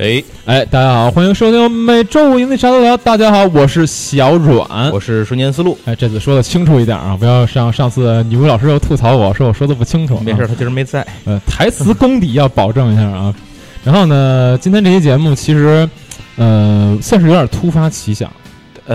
哎哎，哎，大家好，欢迎收听每周五赢的啥都聊。大家好，我是小阮。我是瞬间思路，哎，这次说的清楚一点啊，不要像上次女巫老师又吐槽我说我说的不清楚、啊。没事，他今儿没在。呃，台词功底要保证一下啊。然后呢，今天这期节目其实，呃，算是有点突发奇想，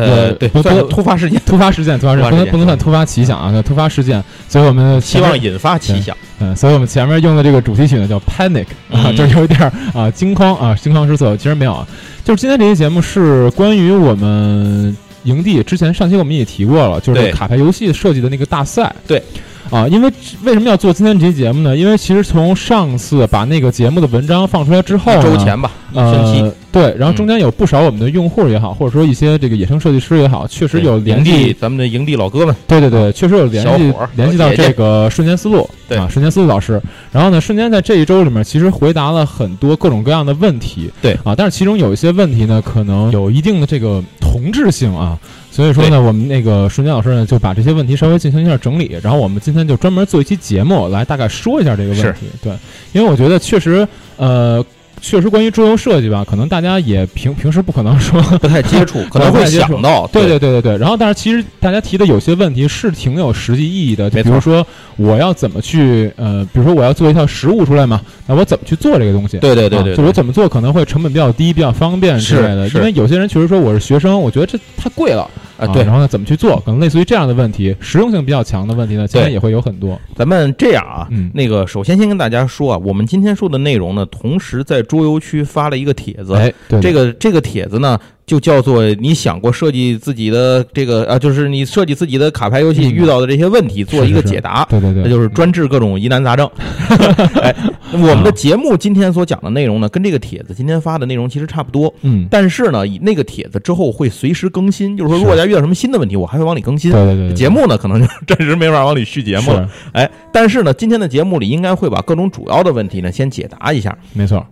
呃，对，不突发事件，突发事件，突发事件不能不能算突发奇想啊，叫突发事件。所以我们希望引发奇想。嗯，所以我们前面用的这个主题曲呢叫 Panic 啊，嗯就是有一点啊惊慌啊惊慌失措。其实没有啊，就是今天这期节目是关于我们营地之前上期我们也提过了，就是卡牌游戏设计的那个大赛。对。啊，因为为什么要做今天这期节目呢？因为其实从上次把那个节目的文章放出来之后呢，周前吧，呃，，对，然后嗯中间有不少我们的用户也好，或者说一些这个野生设计师也好，确实有联系，咱们的营地老哥们，对对对，确实有联系联系到这个瞬间思路，对啊，瞬间思路老师。然后呢，瞬间在这一周里面其实回答了很多各种各样的问题，对啊，但是其中有一些问题呢，可能有一定的这个同质性啊。所以说呢，我们那个瞬间老师呢就把这些问题稍微进行一下整理，然后我们今天就专门做一期节目来大概说一下这个问题。对，因为我觉得确实，呃，确实关于桌游设计吧，可能大家也平平时不可能说不太接触，可能会想到，对对对对对。然后，但是其实大家提的有些问题是挺有实际意义的，就比如说我要怎么去呃，比如说我要做一套实物出来嘛，那我怎么去做这个东西？对对对对，啊就我怎么做可能会成本比较低、比较方便之类的。因为有些人确实说我是学生，我觉得这太贵了啊，对然，后呢，怎么去做？可能类似于这样的问题，实用性比较强的问题呢，今天也会有很多。咱们这样啊，嗯那个首先先跟大家说啊，我们今天说的内容呢，同时在桌游区发了一个帖子，哎，对，这个这个帖子呢，就叫做你想过设计自己的这个啊，就是你设计自己的卡牌游戏嗯遇到的这些问题，做一个解答。对对对，那就是专治各种疑难杂症。哎，我们的节目今天所讲的内容呢，跟这个帖子今天发的内容其实差不多，嗯，但是呢，以那个帖子之后会随时更新，就是说，如果大家遇到什么新的问题，我还会往里更新对。对对对，节目呢，可能就暂时没法往里续节目了。是哎，但是呢，今天的节目里应该会把各种主要的问题呢先解答一下。没错。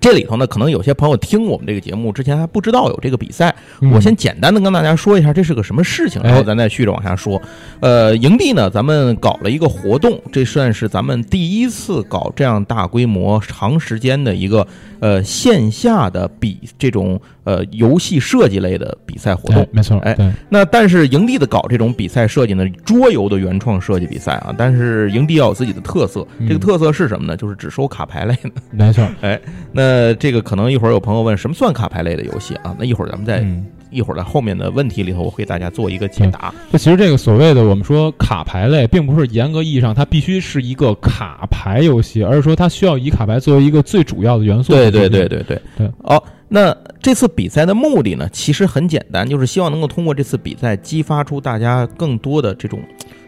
这里头呢，可能有些朋友听我们这个节目之前还不知道有这个比赛，嗯我先简单的跟大家说一下这是个什么事情，哎然后咱再续着往下说。呃，营地呢，咱们搞了一个活动，这算是咱们第一次搞这样大规模、长时间的一个呃线下的比这种呃游戏设计类的比赛活动哎。没错，哎，那但是营地的搞这种比赛设计呢，桌游的原创设计比赛啊，但是营地要有自己的特色，嗯这个特色是什么呢？就是只收卡牌类的。没错。哎那这个可能一会儿有朋友问，什么算卡牌类的游戏啊？那一会儿咱们在、嗯，一会儿在后面的问题里头，我会给大家做一个解答。就其实这个所谓的我们说卡牌类，并不是严格意义上它必须是一个卡牌游戏，而是说它需要以卡牌作为一个最主要的元素。对对对对对对。哦，那这次比赛的目的呢，其实很简单，就是希望能够通过这次比赛激发出大家更多的这种。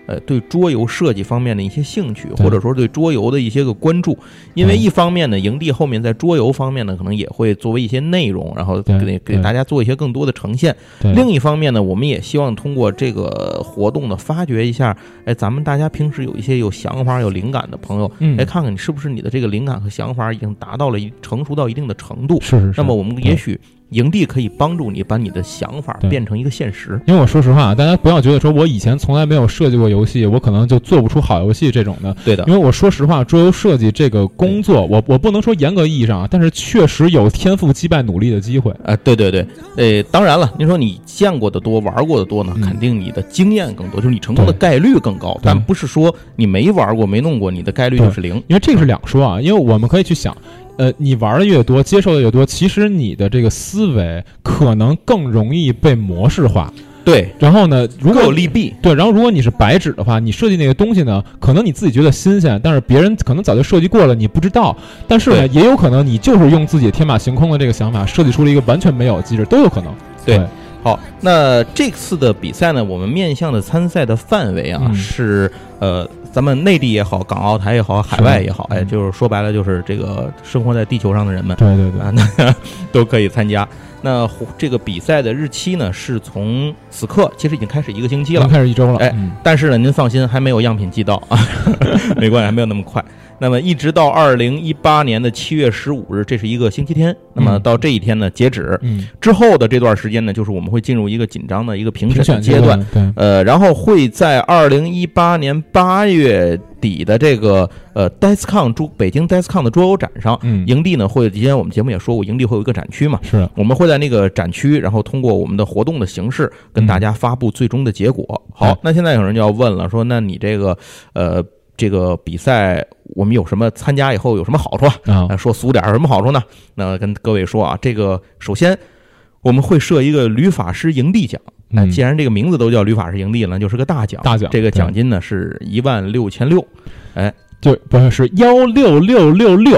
呃，对桌游设计方面的一些兴趣，或者说对桌游的一些个关注，因为一方面呢，营地后面在桌游方面呢，可能也会作为一些内容，然后给给大家做一些更多的呈现。另一方面呢，我们也希望通过这个活动呢，发掘一下，哎，咱们大家平时有一些有想法、有灵感的朋友，嗯哎，看看你是不是你的这个灵感和想法已经达到了一成熟到一定的程度。是是是。那么我们也许营地可以帮助你把你的想法变成一个现实。因为我说实话，大家不要觉得说我以前从来没有设计过游戏，我可能就做不出好游戏这种的。对的因，为我说实话，桌游设计这个工作，我我不能说严格意义上啊，但是确实有天赋击败努力的机会。啊，对对对，呃，当然了，您说你见过的多，玩过的多呢，嗯肯定你的经验更多，就是你成功的概率更高，但不是说你没玩过、没弄过，你的概率就是零。因为这个是两说啊，因为我们可以去想，呃，你玩的越多，接受的越多，其实你的这个思维可能更容易被模式化。对，然后呢，如果有利弊。对，然后如果你是白纸的话，你设计那个东西呢，可能你自己觉得新鲜，但是别人可能早就设计过了，你不知道。但是呢，也有可能你就是用自己天马行空的这个想法设计出了一个完全没有的机制，都有可能。对好，那这次的比赛呢，我们面向的参赛的范围啊，嗯是呃，咱们内地也好，港澳台也好，海外也好，哎，嗯就是说白了，就是这个生活在地球上的人们对对对，啊，那 都可以参加。那这个比赛的日期呢，是从此刻其实已经开始一个星期了，开始一周了。哎嗯但是呢，您放心，还没有样品寄到啊，没关系，还没有那么快。那么一直到二零一八年的七月十五日，这是一个星期天。那么嗯。到这一天呢截止，嗯，之后的这段时间呢，就是我们会进入一个紧张的一个评审阶段。，对，呃，然后会在二零一八年八月底的这个呃 DICECON 桌北京 DICECON 的桌游展上，嗯，营地呢会，之前我们节目也说过，营地会有一个展区嘛，是。我们会在那个展区，然后通过我们的活动的形式跟大家发布最终的结果。好哎，那现在有人就要问了，说那你这个呃这个比赛我们有什么参加以后有什么好处啊？啊啊，说俗点儿有什么好处呢？那跟各位说啊，这个首先我们会设一个旅法师营地奖。哎，嗯既然这个名字都叫旅法师营地了，那就是个大奖。大奖这个奖金呢是一万六千六。哎就不是是幺六六六六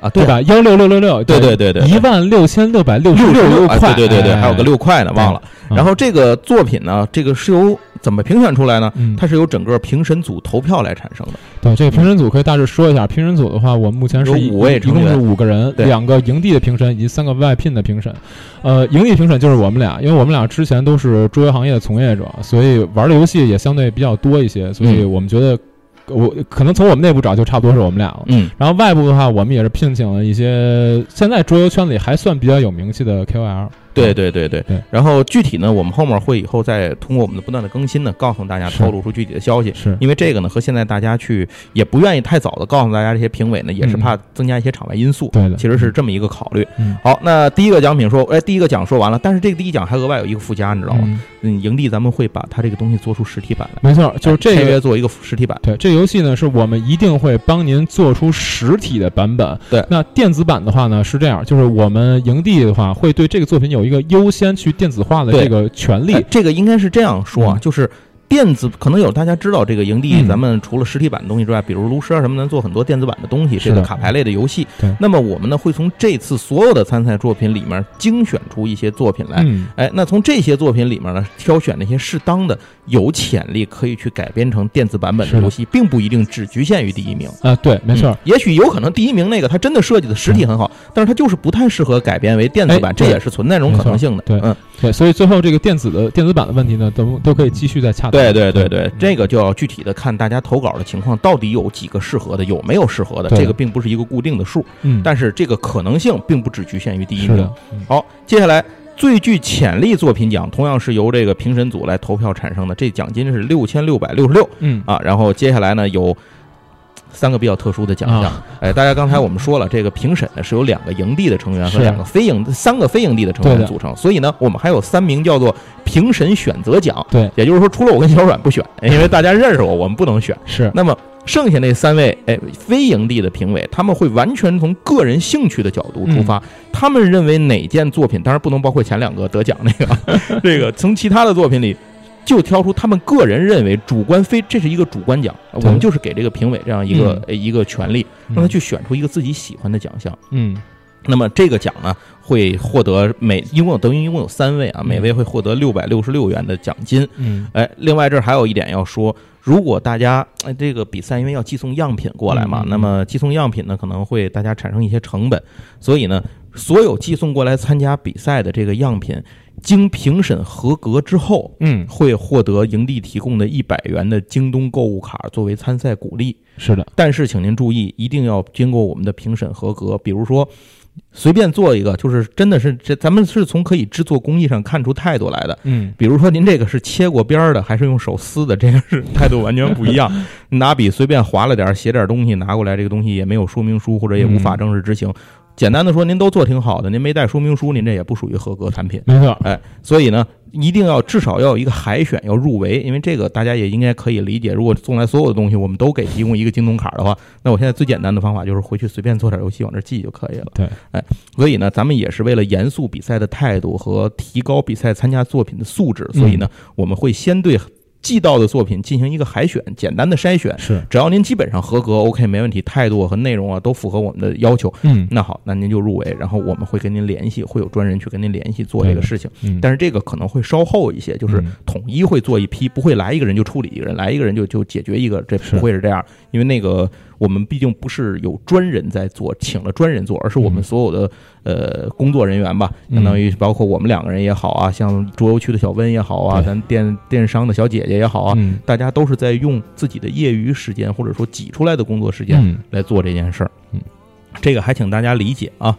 啊，对对吧？幺六六六六，对对对对，一万六千六百六十六块，对对对对，哎还有个六块呢，忘了。嗯然后这个作品呢，这个是由怎么评选出来呢？嗯，它是由整个评审组投票来产生的。对这个评审组可以大致说一下，评审组的话，我们目前是五位一共是五个人，对两个营地的评审以及三个外聘的评审。呃，营地评审就是我们俩，因为我们俩之前都是桌游行业的从业者，所以玩的游戏也相对比较多一些，所以嗯我们觉得。我可能从我们内部找就差不多是我们俩了，嗯，然后外部的话，我们也是聘请了一些现在桌游圈里还算比较有名气的 KOL。对对对对对。然后具体呢，我们后面会以后再通过我们的不断的更新呢，告诉大家透露出具体的消息。是，因为这个呢，和现在大家去也不愿意太早的告诉大家这些评委呢，也是怕增加一些场外因素。对的，其实是这么一个考虑。嗯好，那第一个奖品说，哎，第一个奖说完了，但是这个第一奖还额外有一个附加，你知道吗？嗯嗯，营地咱们会把它这个东西做出实体版来，没错，就是这个月做一个实体版。对，这个游戏呢，是我们一定会帮您做出实体的版本。对那电子版的话呢，是这样，就是我们营地的话，会对这个作品有一个优先去电子化的这个权利哎。这个应该是这样说啊，嗯就是电子可能有大家知道这个营地，嗯。咱们除了实体版的东西之外，比如炉石啊什么的，做很多电子版的东西，这个卡牌类的游戏。对。那么我们呢会从这次所有的参赛作品里面精选出一些作品来。嗯，哎，那从这些作品里面呢，挑选那些适当的、有潜力可以去改编成电子版本的的。游戏，并不一定只局限于第一名。啊，对，没错。嗯，也许有可能第一名那个它真的设计的实体很好，但是它就是不太适合改编为电子版，哎这也是存在这种可能性的。对。嗯，对，所以最后这个电子的电子版的问题呢，都都可以继续再洽谈。对对对对，这个就要具体的看大家投稿的情况，到底有几个适合的，有没有适合的，这个并不是一个固定的数，嗯，但是这个可能性并不只局限于第一名。，嗯好，接下来最具潜力作品奖同样是由这个评审组来投票产生的，这奖金是六千六百六十六嗯啊。然后接下来呢有三个比较特殊的奖项，啊。哎，大家刚才我们说了，这个评审呢是由两个营地的成员和两个非营三个非营地的成员组成，所以呢，我们还有三名叫做评审选择奖，对，也就是说，除了我跟小阮不选，因为大家认识我，我们不能选。是，那么剩下那三位，哎，非营地的评委，他们会完全从个人兴趣的角度出发，他们认为哪件作品，当然不能包括前两个得奖那个，这个从其他的作品里。就挑出他们个人认为主观非，这是一个主观奖，我们就是给这个评委这样一个、一个权利，让他去选出一个自己喜欢的奖项。嗯。那么这个奖呢，会获得每一共有等于一共有三位啊，嗯。每位会获得六百六十六元的奖金。嗯。哎，另外这儿还有一点要说，如果大家哎这个比赛因为要寄送样品过来嘛，那么寄送样品呢可能会大家产生一些成本，所以呢，所有寄送过来参加比赛的这个样品，经评审合格之后，嗯，会获得营地提供的一百元的京东购物卡作为参赛鼓励。是的，但是请您注意，一定要经过我们的评审合格。比如说，随便做一个，就是真的是这，咱们是从可以制作工艺上看出态度来的。嗯比如说，您这个是切过边儿的，还是用手撕的，这个是态度完全不一样。拿笔随便划了点儿，写点儿东西拿过来，这个东西也没有说明书，或者也无法正式执行。简单的说，您都做挺好的，您没带说明书，您这也不属于合格产品。没错，哎，所以呢，一定要至少要有一个海选，要入围，因为这个大家也应该可以理解。如果送来所有的东西，我们都给提供一个京东卡的话，那我现在最简单的方法就是回去随便做点游戏往这寄就可以了。对，哎，所以呢，咱们也是为了严肃比赛的态度和提高比赛参加作品的素质，所以呢，我们会先对寄到的作品进行一个海选，简单的筛选。是，只要您基本上合格，OK，没问题，态度和内容啊都符合我们的要求，嗯那好，那您就入围，然后我们会跟您联系，会有专人去跟您联系做这个事情。嗯，但是这个可能会稍后一些，就是嗯统一会做一批，不会来一个人就处理一个人，来一个人就就解决一个，这不会是这样，因为那个我们毕竟不是有专人在做，请了专人做，而是我们嗯所有的呃工作人员吧，嗯相当于包括我们两个人也好啊，像桌游区的小温也好啊，咱电电商的小姐姐也好啊，嗯大家都是在用自己的业余时间或者说挤出来的工作时间嗯来做这件事儿。嗯，这个还请大家理解啊。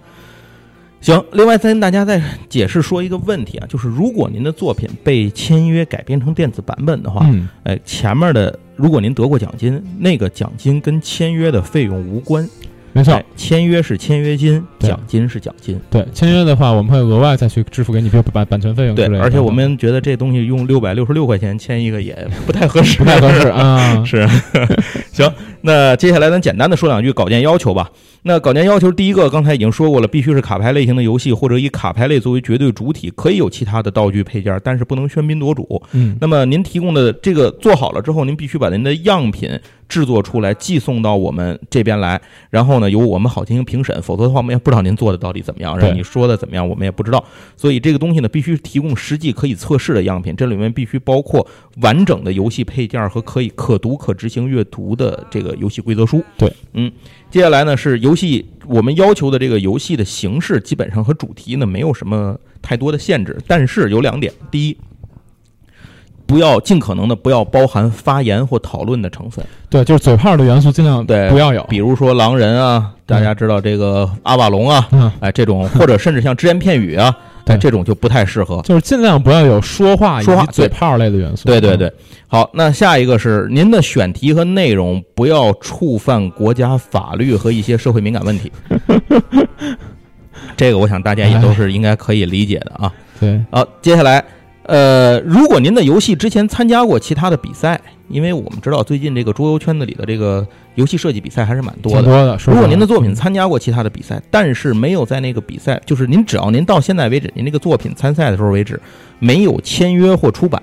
行，另外再跟大家再解释说一个问题啊，就是如果您的作品被签约改编成电子版本的话，嗯，哎，前面的如果您得过奖金，那个奖金跟签约的费用无关。没错哎，签约是签约金，奖金是奖金。对，签约的话，我们会额外再去支付给你，比如版版权费用之类，的。对而且我们觉得这东西用六百六十六块钱签一个也不太合适，不太合适啊。是，行，那接下来咱简单的说两句稿件要求吧。那稿件要求第一个，刚才已经说过了，必须是卡牌类型的游戏，或者以卡牌类作为绝对主体，可以有其他的道具配件，但是不能喧宾夺主。嗯，那么您提供的这个做好了之后，您必须把您的样品制作出来，寄送到我们这边来，然后呢，由我们好进行评审，否则的话，我们也不知道您做的到底怎么样，然后你说的怎么样，我们也不知道。所以这个东西呢，必须提供实际可以测试的样品，这里面必须包括完整的游戏配件和可以可读可执行阅读的这个游戏规则书。对，嗯，接下来呢是游戏，我们要求的这个游戏的形式基本上和主题呢没有什么太多的限制，但是有两点，第一。不要尽可能的不要包含发言或讨论的成分，对，就是嘴炮的元素尽量对不要有。比如说狼人啊，大家知道这个阿瓦隆啊，嗯，哎，这种或者甚至像只言片语啊，哎，对这种就不太适合。就是尽量不要有说话以说话及嘴炮类的元素。嗯对对对，好，那下一个是您的选题和内容不要触犯国家法律和一些社会敏感问题。这个我想大家也都是应该可以理解的啊。对，好，接下来，呃，如果您的游戏之前参加过其他的比赛，因为我们知道最近这个桌游圈子里的这个游戏设计比赛还是蛮多的。多的。如果您的作品参加过其他的比赛，但是没有在那个比赛，就是您只要您到现在为止，您这个作品参赛的时候为止，没有签约或出版，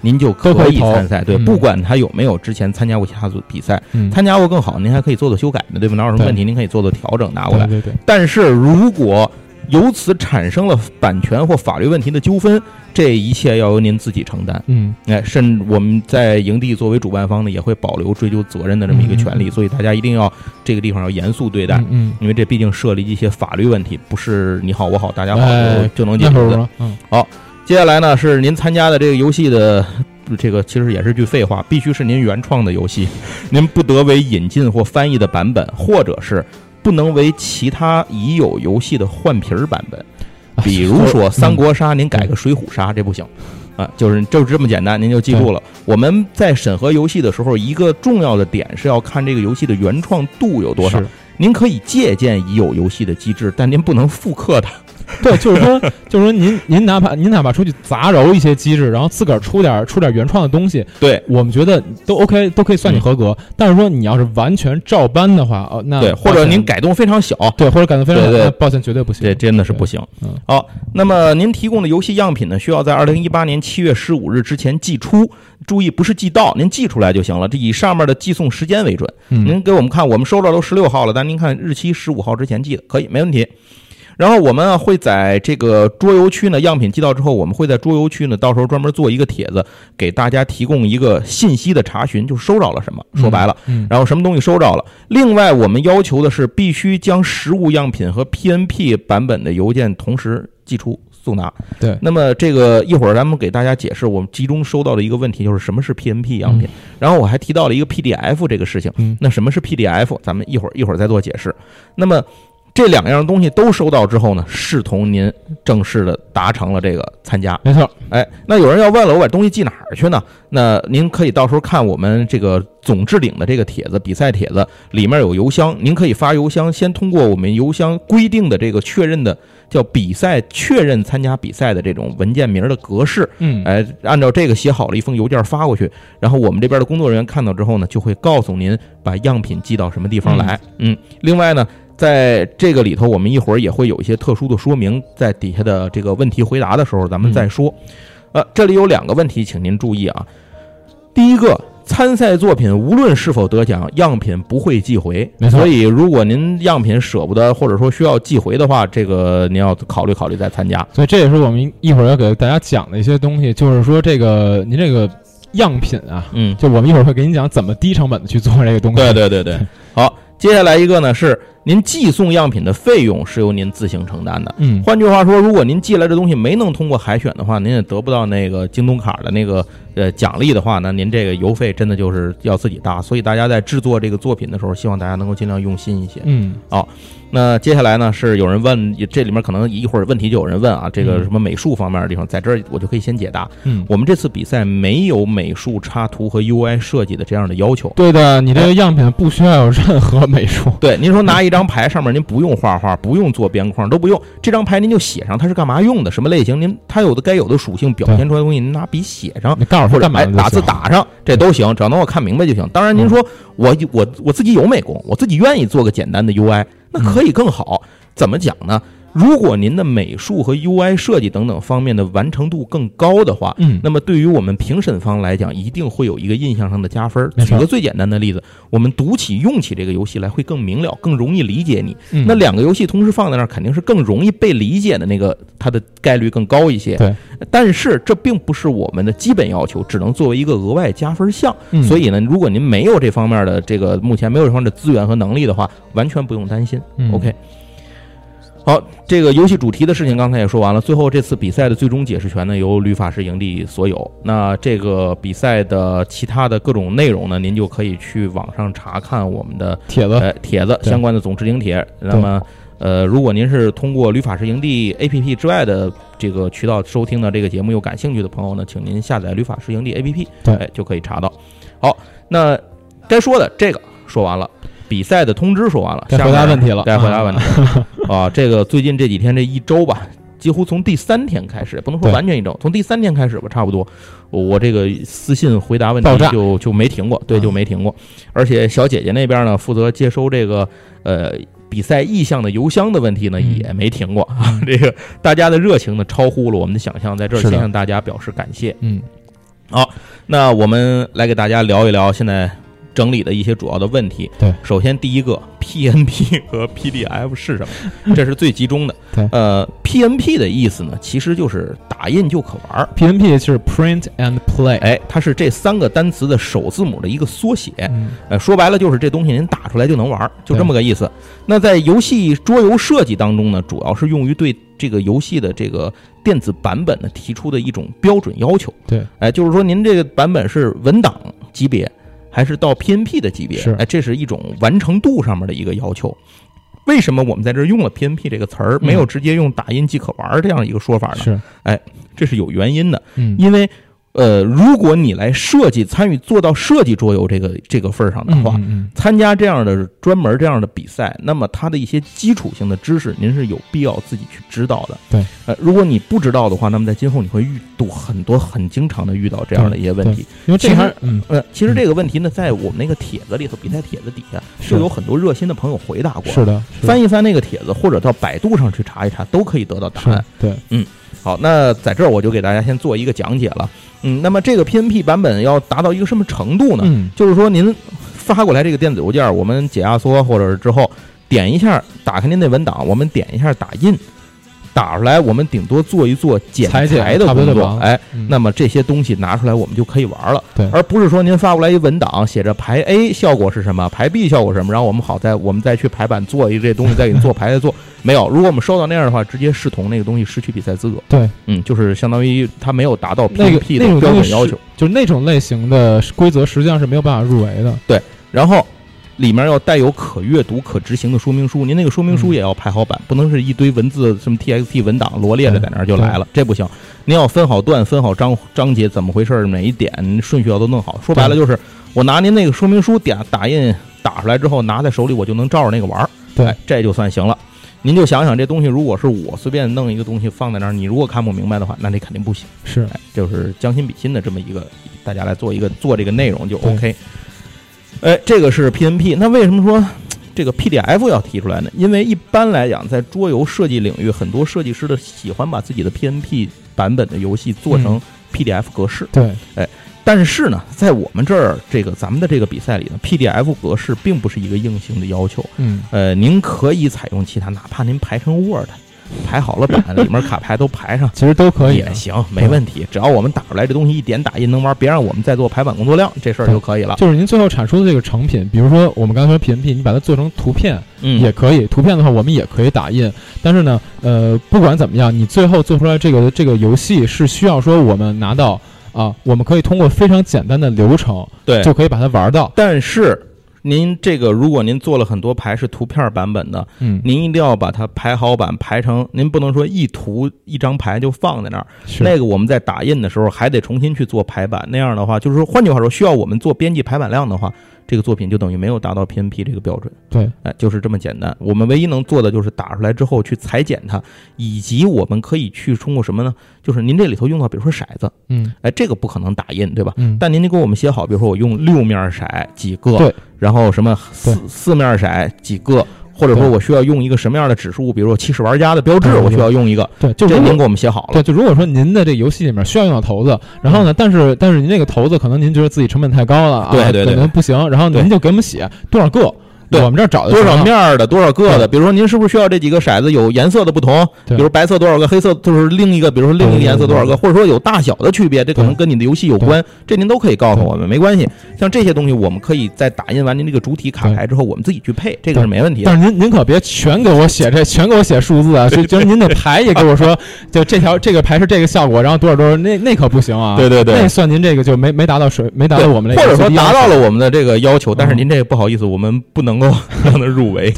您就可以参赛。对，嗯不管他有没有之前参加过其他比赛，嗯，参加过更好，您还可以做做修改的，对吧？哪有什么问题，您可以做做调整拿过来对。对对，但是如果由此产生了版权或法律问题的纠纷，这一切要由您自己承担。嗯，哎，甚至我们在营地作为主办方呢，也会保留追究责任的这么一个权利，所以大家一定要这个地方要严肃对待，嗯嗯，因为这毕竟涉及一些法律问题，不是你好我好大家好哎就就能解决的。嗯，好，接下来呢是您参加的这个游戏的。这个其实也是句废话，必须是您原创的游戏，您不得为引进或翻译的版本，或者是不能为其他已有游戏的换皮儿版本。比如说《三国杀》，您改个《水浒杀》，这不行，啊，就是就是这么简单，您就记住了。我们在审核游戏的时候，一个重要的点是要看这个游戏的原创度有多少是。您可以借鉴已有游戏的机制，但您不能复刻它。对，就是说，就是说您您哪怕您哪怕出去杂糅一些机制，然后自个儿出点出点原创的东西，对我们觉得都 OK，都可以算你合格。但是说你要是完全照搬的话，哦，那对，或者您改动非常小，对，或者改动非常对对抱歉，绝对不行。这真的是不行。嗯好，那么您提供的游戏样品呢，需要在二零一八年七月十五日之前寄出。注意，不是寄到，您寄出来就行了。这以上面的寄送时间为准。嗯，您给我们看，我们收到都十六号了，但您看日期十五号之前寄的，可以，没问题。然后我们啊会在这个桌游区呢，样品寄到之后，我们会在桌游区呢，到时候专门做一个帖子，给大家提供一个信息的查询，就收着了什么，说白了，嗯，然后什么东西收着了。另外，我们要求的是必须将实物样品和 PNP 版本的邮件同时寄出送达。对，那么这个一会儿咱们给大家解释，我们集中收到的一个问题就是什么是 PNP 样品。然后我还提到了一个 PDF 这个事情。嗯那什么是 PDF？咱们一会儿一会儿再做解释。那么这两样东西都收到之后呢，视同您正式的达成了这个参加。没错，哎，那有人要问了，我把东西寄哪儿去呢？那您可以到时候看我们这个总置顶的这个帖子，比赛帖子里面有邮箱，您可以发邮箱，先通过我们邮箱规定的这个确认的叫比赛确认参加比赛的这种文件名的格式，嗯，哎，按照这个写好了一封邮件发过去，然后我们这边的工作人员看到之后呢，就会告诉您把样品寄到什么地方来。嗯，另外呢。在这个里头，我们一会儿也会有一些特殊的说明，在底下的这个问题回答的时候，咱们再说。呃，这里有两个问题，请您注意啊。第一个，参赛作品无论是否得奖，样品不会寄回。没错所以如果您样品舍不得，或者说需要寄回的话，这个您要考虑考虑再参加。所以这也是我们一会儿要给大家讲的一些东西，就是说这个您这个样品啊，嗯，就我们一会儿会给您讲怎么低成本的去做这个东西。对对对对，好，接下来一个呢是您寄送样品的费用是由您自行承担的。嗯，换句话说，如果您寄来这东西没能通过海选的话，您也得不到那个京东卡的那个呃奖励的话，那您这个邮费真的就是要自己搭。所以大家在制作这个作品的时候，希望大家能够尽量用心一些。嗯，好。那接下来呢，是有人问，这里面可能一会儿问题就有人问啊，这个什么美术方面的地方，在这儿我就可以先解答。嗯，我们这次比赛没有美术插图和 UI 设计的这样的要求。对的，你这个样品不需要有任何美术。对，您说拿一张牌上面您不用画画，不用做边框，都不用，这张牌您就写上它是干嘛用的，什么类型，您它有的该有的属性表现出来的东西，您拿笔写上，你告诉或者干嘛打字打上，这都行，只要能我看明白就行。当然，您说我我我自己有美工，我自己愿意做个简单的 UI，那可以更好。怎么讲呢？如果您的美术和 UI 设计等等方面的完成度更高的话，嗯，那么对于我们评审方来讲，一定会有一个印象上的加分。举个最简单的例子，我们读起、用起这个游戏来会更明了，更容易理解你。嗯那两个游戏同时放在那儿，肯定是更容易被理解的那个，它的概率更高一些。对，但是这并不是我们的基本要求，只能作为一个额外加分项。嗯所以呢，如果您没有这方面的这个目前没有这方面的资源和能力的话，完全不用担心。嗯 OK。好，这个游戏主题的事情刚才也说完了。最后这次比赛的最终解释权呢，由旅法师营地所有。那这个比赛的其他的各种内容呢，您就可以去网上查看我们的帖子，呃帖子相关的总置顶帖。那么呃，如果您是通过旅法师营地 APP 之外的这个渠道收听的这个节目又感兴趣的朋友呢，请您下载旅法师营地 APP，对哎，就可以查到。好，那该说的这个说完了。比赛的通知说完了，该回答问题了该回答问题了 啊！这个最近这几天这一周吧，几乎从第三天开始，不能说完全一周，从第三天开始吧，差不多，我我这个私信回答问题就就没停过，对，啊就没停过。而且小姐姐那边呢，负责接收这个呃比赛意向的邮箱的问题呢，嗯也没停过啊。这个大家的热情呢，超乎了我们的想象，在这儿先向大家表示感谢。嗯，好那我们来给大家聊一聊现在整理的一些主要的问题。对，首先第一个，PNP 和 PDF 是什么？这是最集中的。对呃，PNP 的意思呢，其实就是打印就可玩儿。PNP 是 Print and Play，哎，它是这三个单词的首字母的一个缩写。嗯呃，说白了就是这东西您打出来就能玩儿，就这么个意思。那在游戏桌游设计当中呢，主要是用于对这个游戏的这个电子版本呢提出的一种标准要求。对，哎，就是说您这个版本是文档级别，还是到 PNP 的级别？是哎，这是一种完成度上面的一个要求。为什么我们在这儿用了 PNP 这个词儿，嗯没有直接用打印即可玩儿这样一个说法呢？是，哎这是有原因的。嗯因为呃，如果你来设计、参与做到设计桌游这个这个份儿上的话，嗯嗯参加这样的专门这样的比赛，那么它的一些基础性的知识，您是有必要自己去知道的。对，呃，如果你不知道的话，那么在今后你会遇到很多很经常的遇到这样的一些问题。因为这其实还嗯。呃，其实这个问题呢，在我们那个帖子里头，比赛帖子底下是。就有很多热心的朋友回答过。是的，是的。翻一翻那个帖子，或者到百度上去查一查，都可以得到答案。对，嗯，好，那在这儿我就给大家先做一个讲解了。嗯，那么这个 PNP 版本要达到一个什么程度呢？嗯就是说您发过来这个电子邮件，我们解压缩或者是之后点一下，打开您那文档，我们点一下打印，打出来，我们顶多做一做剪裁裁的工作，哎，嗯那么这些东西拿出来，我们就可以玩了。对而不是说您发过来一文档，写着排 A 效果是什么，排 B 效果是什么，然后我们好再我们再去排版做一这东西，再给你做排再做。没有，如果我们收到那样的话，直接视同那个东西失去比赛资格。对，嗯，就是相当于它没有达到那个 PVP 的标准要求。就是那种类型的规则，实际上是没有办法入围的。对然后里面要带有可阅读、可执行的说明书，您那个说明书嗯也要排好版，不能是一堆文字什么 TXT 文档罗列着在那儿就来了，这不行。您要分好段、分好章章节，怎么回事儿？哪一点顺序要都弄好。说白了就是，我拿您那个说明书点打印打出来之后，拿在手里我就能照着那个玩儿，对哎这就算行了。您就想想，这东西如果是我随便弄一个东西放在那儿，你如果看不明白的话，那你肯定不行。是，哎，就是将心比心的这么一个，大家来做一个做这个内容就 OK。哎，这个是 PNP，那为什么说这个 PDF 要提出来呢？因为一般来讲，在桌游设计领域，很多设计师的喜欢把自己的 PNP 版本的游戏做成 PDF 格式。对，哎但是呢，在我们这儿这个咱们的这个比赛里呢，PDF 格式并不是一个硬性的要求。嗯呃，您可以采用其他，哪怕您排成 Word，排好了版，里面卡牌都排上，其实都可以也行，没问题。只要我们打出来这东西一点打印能玩，别让我们再做排版工作量，这事儿就可以了。就是您最后产出的这个成品，比如说我们刚才说 PNP，你把它做成图片，嗯，也可以。图片的话，我们也可以打印。但是呢，呃，不管怎么样，你最后做出来这个这个游戏是需要说我们拿到啊，我们可以通过非常简单的流程，对，就可以把它玩到。但是。您这个，如果您做了很多牌是图片版本的，嗯，您一定要把它排好版，排成您不能说一图一张牌就放在那儿，是。那个我们在打印的时候还得重新去做排版，那样的话，就是说换句话说，需要我们做编辑排版量的话。这个作品就等于没有达到 PNP 这个标准，对，哎，就是这么简单。我们唯一能做的就是打出来之后去裁剪它，以及我们可以去通过什么呢？就是您这里头用到，比如说骰子，嗯，哎，这个不可能打印，对吧？嗯，但您得给我们写好，比如说我用六面骰几个，对，然后什么四四面骰几个。或者说我需要用一个什么样的指数？比如说七十玩家的标志，我需要用一个。对，就这您给我们写好了。对，就如果说您的这游戏里面需要用到骰子，然后呢，但是但是您这个骰子可能您觉得自己成本太高了啊，对对对，可能不行，然后您就给我们写多少个。对我们这儿找的多少面的，多少个的？比如说，您是不是需要这几个骰子有颜色的不同？比如白色多少个，黑色就是另一个。比如说另一个颜色多少个，或者说有大小的区别，这可能跟你的游戏有关。这您都可以告诉我们，没关系。像这些东西，我们可以在打印完您这个主体卡牌之后，我们自己去配，这个是没问题。但是您您可别全给我写这，全给我写数字啊！就就是您的牌也给我说，就这条这个牌是这个效果，然后多少多少，那那可不行啊！对对对，那算您这个就没没达到水，没达到我们那个，或者说达到了我们的这个要求，但是您这个不好意思，我们不能够 让他入。入围，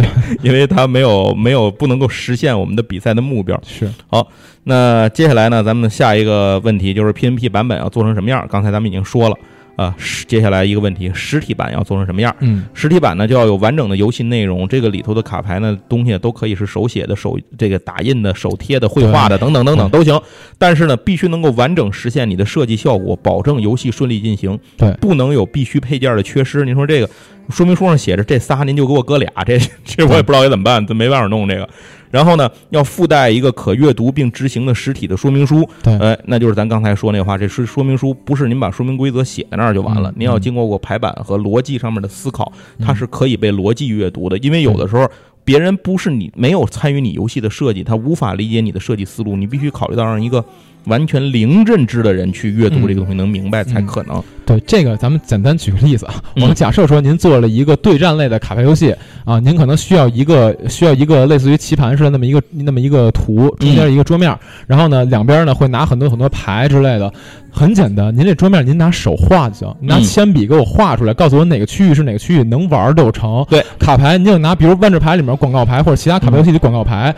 因为他没有没有不能够实现我们的比赛的目标。是好，那接下来呢，咱们下一个问题就是 PNP 版本要做成什么样？刚才咱们已经说了。啊，接下来一个问题，实体版要做成什么样？嗯，实体版呢就要有完整的游戏内容，这个里头的卡牌呢东西都可以是手写的、手这个打印的、手贴的、绘画的等等等等都行。但是呢，必须能够完整实现你的设计效果，保证游戏顺利进行。对，不能有必须配件的缺失。您说这个说明书上写着这仨，您就给我搁俩，这这我也不知道该怎么办，这没办法弄这个。然后呢，要附带一个可阅读并执行的实体的说明书。对，哎，那就是咱刚才说那话，这是说明书，不是您把说明规则写在那儿就完了。您要经过过排版和逻辑上面的思考，它是可以被逻辑阅读的。因为有的时候别人不是你没有参与你游戏的设计，他无法理解你的设计思路，你必须考虑到让一个。完全零认知的人去阅读这个东西，能明白才可能。对这个，咱们简单举个例子啊。我们假设说，您做了一个对战类的卡牌游戏啊，您可能需要一个需要一个类似于棋盘似的那么一个那么一个图，中间一个桌面，然后呢，两边呢会拿很多很多牌之类的。很简单，您这桌面您拿手画就行，拿铅笔给我画出来，告诉我哪个区域是哪个区域，能玩就成。对，卡牌您就拿，比如万智牌里面广告牌或者其他卡牌游戏的广告牌。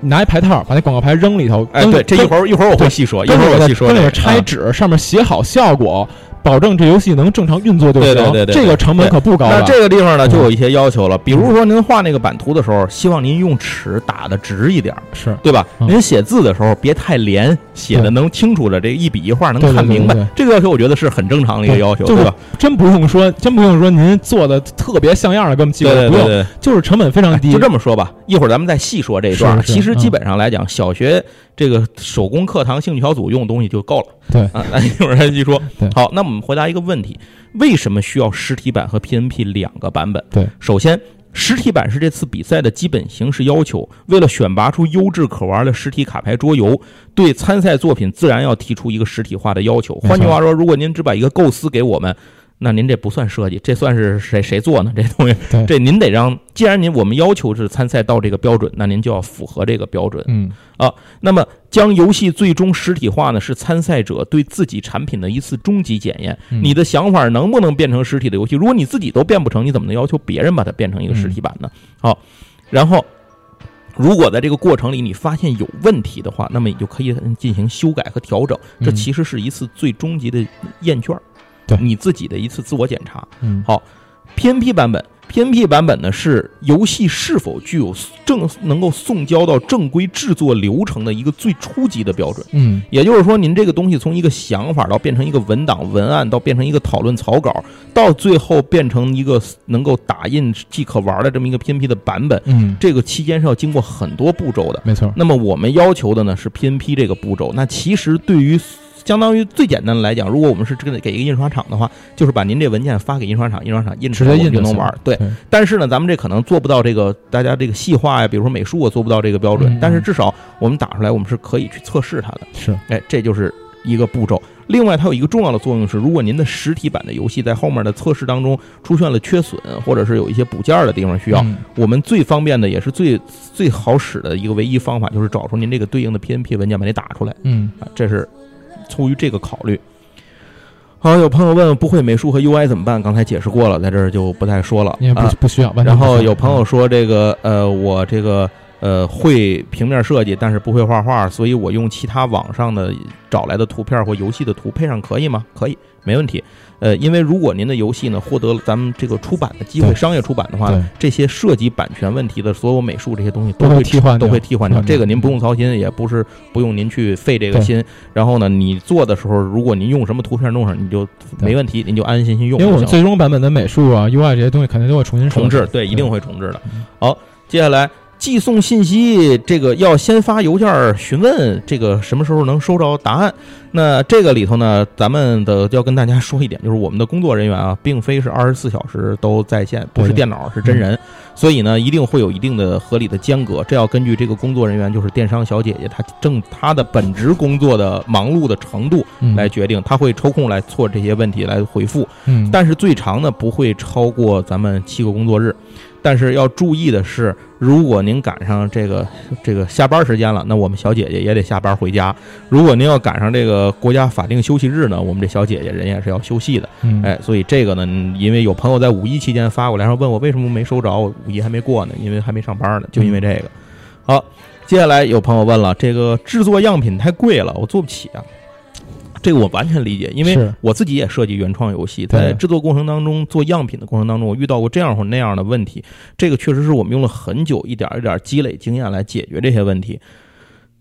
拿一牌套，把那广告牌扔里头。哎，对，这一会儿一会儿我会细说，一会儿我细说。跟里面拆纸，上面写好效果。保证这游戏能正常运作就行。对对对，这个成本可不高。那这个地方呢，就有一些要求了。比如说，您画那个版图的时候，希望您用尺打的直一点，是对吧？您写字的时候别太连，写的能清楚的，这一笔一画能看明白。这个要求我觉得是很正常的一个要求，对吧？真不用说，真不用说，您做的特别像样的，根本记不用，就是成本非常低。就这么说吧，一会儿咱们再细说这一段。其实基本上来讲，小学。这个手工课堂、兴趣小组用的东西就够了。对啊，那一会儿再继续说。好，那我们回答一个问题：为什么需要实体版和 PNP 两个版本？对，首先，实体版是这次比赛的基本形式要求。为了选拔出优质可玩的实体卡牌桌游，对参赛作品自然要提出一个实体化的要求。换句话说，如果您只把一个构思给我们。那您这不算设计，这算是谁谁做呢？这东西，这您得让。既然您我们要求是参赛到这个标准，那您就要符合这个标准。嗯啊，那么将游戏最终实体化呢，是参赛者对自己产品的一次终极检验。你的想法能不能变成实体的游戏？如果你自己都变不成，你怎么能要求别人把它变成一个实体版呢？好，然后如果在这个过程里你发现有问题的话，那么你就可以进行修改和调整。这其实是一次最终极的验卷。你自己的一次自我检查。嗯，好，PNP 版本，PNP 版本呢是游戏是否具有正能够送交到正规制作流程的一个最初级的标准。嗯，也就是说，您这个东西从一个想法到变成一个文档文案，到变成一个讨论草稿，到最后变成一个能够打印即可玩的这么一个 PNP 的版本。嗯，这个期间是要经过很多步骤的。没错。那么我们要求的呢是 PNP 这个步骤。那其实对于相当于最简单的来讲，如果我们是这个给一个印刷厂的话，就是把您这文件发给印刷厂，印刷厂印出来我们就能玩。对，但是呢，咱们这可能做不到这个大家这个细化呀，比如说美术啊，做不到这个标准。但是至少我们打出来，我们是可以去测试它的。是，哎，这就是一个步骤。另外，它有一个重要的作用是，如果您的实体版的游戏在后面的测试当中出现了缺损，或者是有一些补件的地方需要，我们最方便的也是最最好使的一个唯一方法，就是找出您这个对应的 PNP 文件，把它打出来。嗯，啊，这是出于这个考虑。好，有朋友问不会美术和 UI 怎么办？刚才解释过了，在这儿就不再说了。因为不不需要。然后有朋友说这个呃，我这个。呃，会平面设计，但是不会画画，所以我用其他网上的找来的图片或游戏的图配上可以吗？可以，没问题。呃，因为如果您的游戏呢获得了咱们这个出版的机会，商业出版的话，这些涉及版权问题的所有美术这些东西都会替换，都会替换掉。这个您不用操心，也不是不用您去费这个心。然后呢，你做的时候，如果您用什么图片弄上，你就没问题，您就安安心心用。因为我们最终版本的美术啊、UI 这些东西肯定都会重新重置，对，一定会重置的。好，接下来。寄送信息，这个要先发邮件询问这个什么时候能收着答案。那这个里头呢，咱们的要跟大家说一点，就是我们的工作人员啊，并非是二十四小时都在线，不是电脑，是真人，所以呢，一定会有一定的合理的间隔。这要根据这个工作人员，就是电商小姐姐，她正她的本职工作的忙碌的程度来决定，她会抽空来错这些问题来回复。嗯，但是最长呢，不会超过咱们七个工作日。但是要注意的是，如果您赶上这个这个下班时间了，那我们小姐姐也得下班回家。如果您要赶上这个国家法定休息日呢，我们这小姐姐人也是要休息的。哎，所以这个呢，因为有朋友在五一期间发过来，说问我为什么没收着，五一还没过呢，因为还没上班呢，就因为这个。好，接下来有朋友问了，这个制作样品太贵了，我做不起啊。这个我完全理解，因为我自己也设计原创游戏，在制作过程当中做样品的过程当中，我遇到过这样或那样的问题。这个确实是我们用了很久，一点一点积累经验来解决这些问题。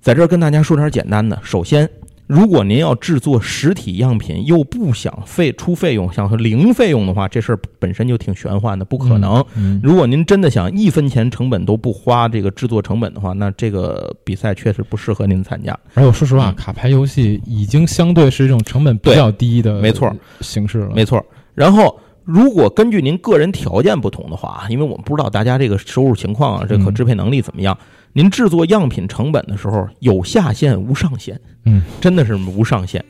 在这儿跟大家说点简单的，首先。如果您要制作实体样品，又不想费出费用，想说零费用的话，这事儿本身就挺玄幻的，不可能。如果您真的想一分钱成本都不花这个制作成本的话，那这个比赛确实不适合您参加。而且说实话，卡牌游戏已经相对是一种成本比较低的没错形式了，没错。然后，如果根据您个人条件不同的话，因为我们不知道大家这个收入情况啊，这可支配能力怎么样。您制作样品成本的时候有下限无上限，嗯，真的是无上限，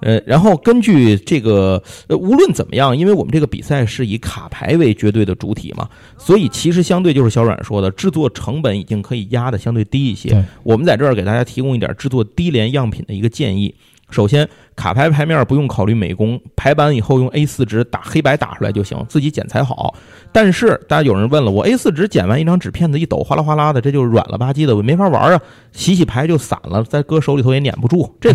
呃，然后根据这个，呃，无论怎么样，因为我们这个比赛是以卡牌为绝对的主体嘛，所以其实相对就是小阮说的，制作成本已经可以压的相对低一些。我们在这儿给大家提供一点制作低廉样品的一个建议。首先，卡牌牌面不用考虑美工，排版以后用 A4 纸打黑白打出来就行，自己剪裁好。但是，大家有人问了，我 A4 纸剪完一张纸片子一抖，哗啦哗啦的，这就软了吧唧的，我没法玩啊！洗洗牌就散了，在搁手里头也撵不住，这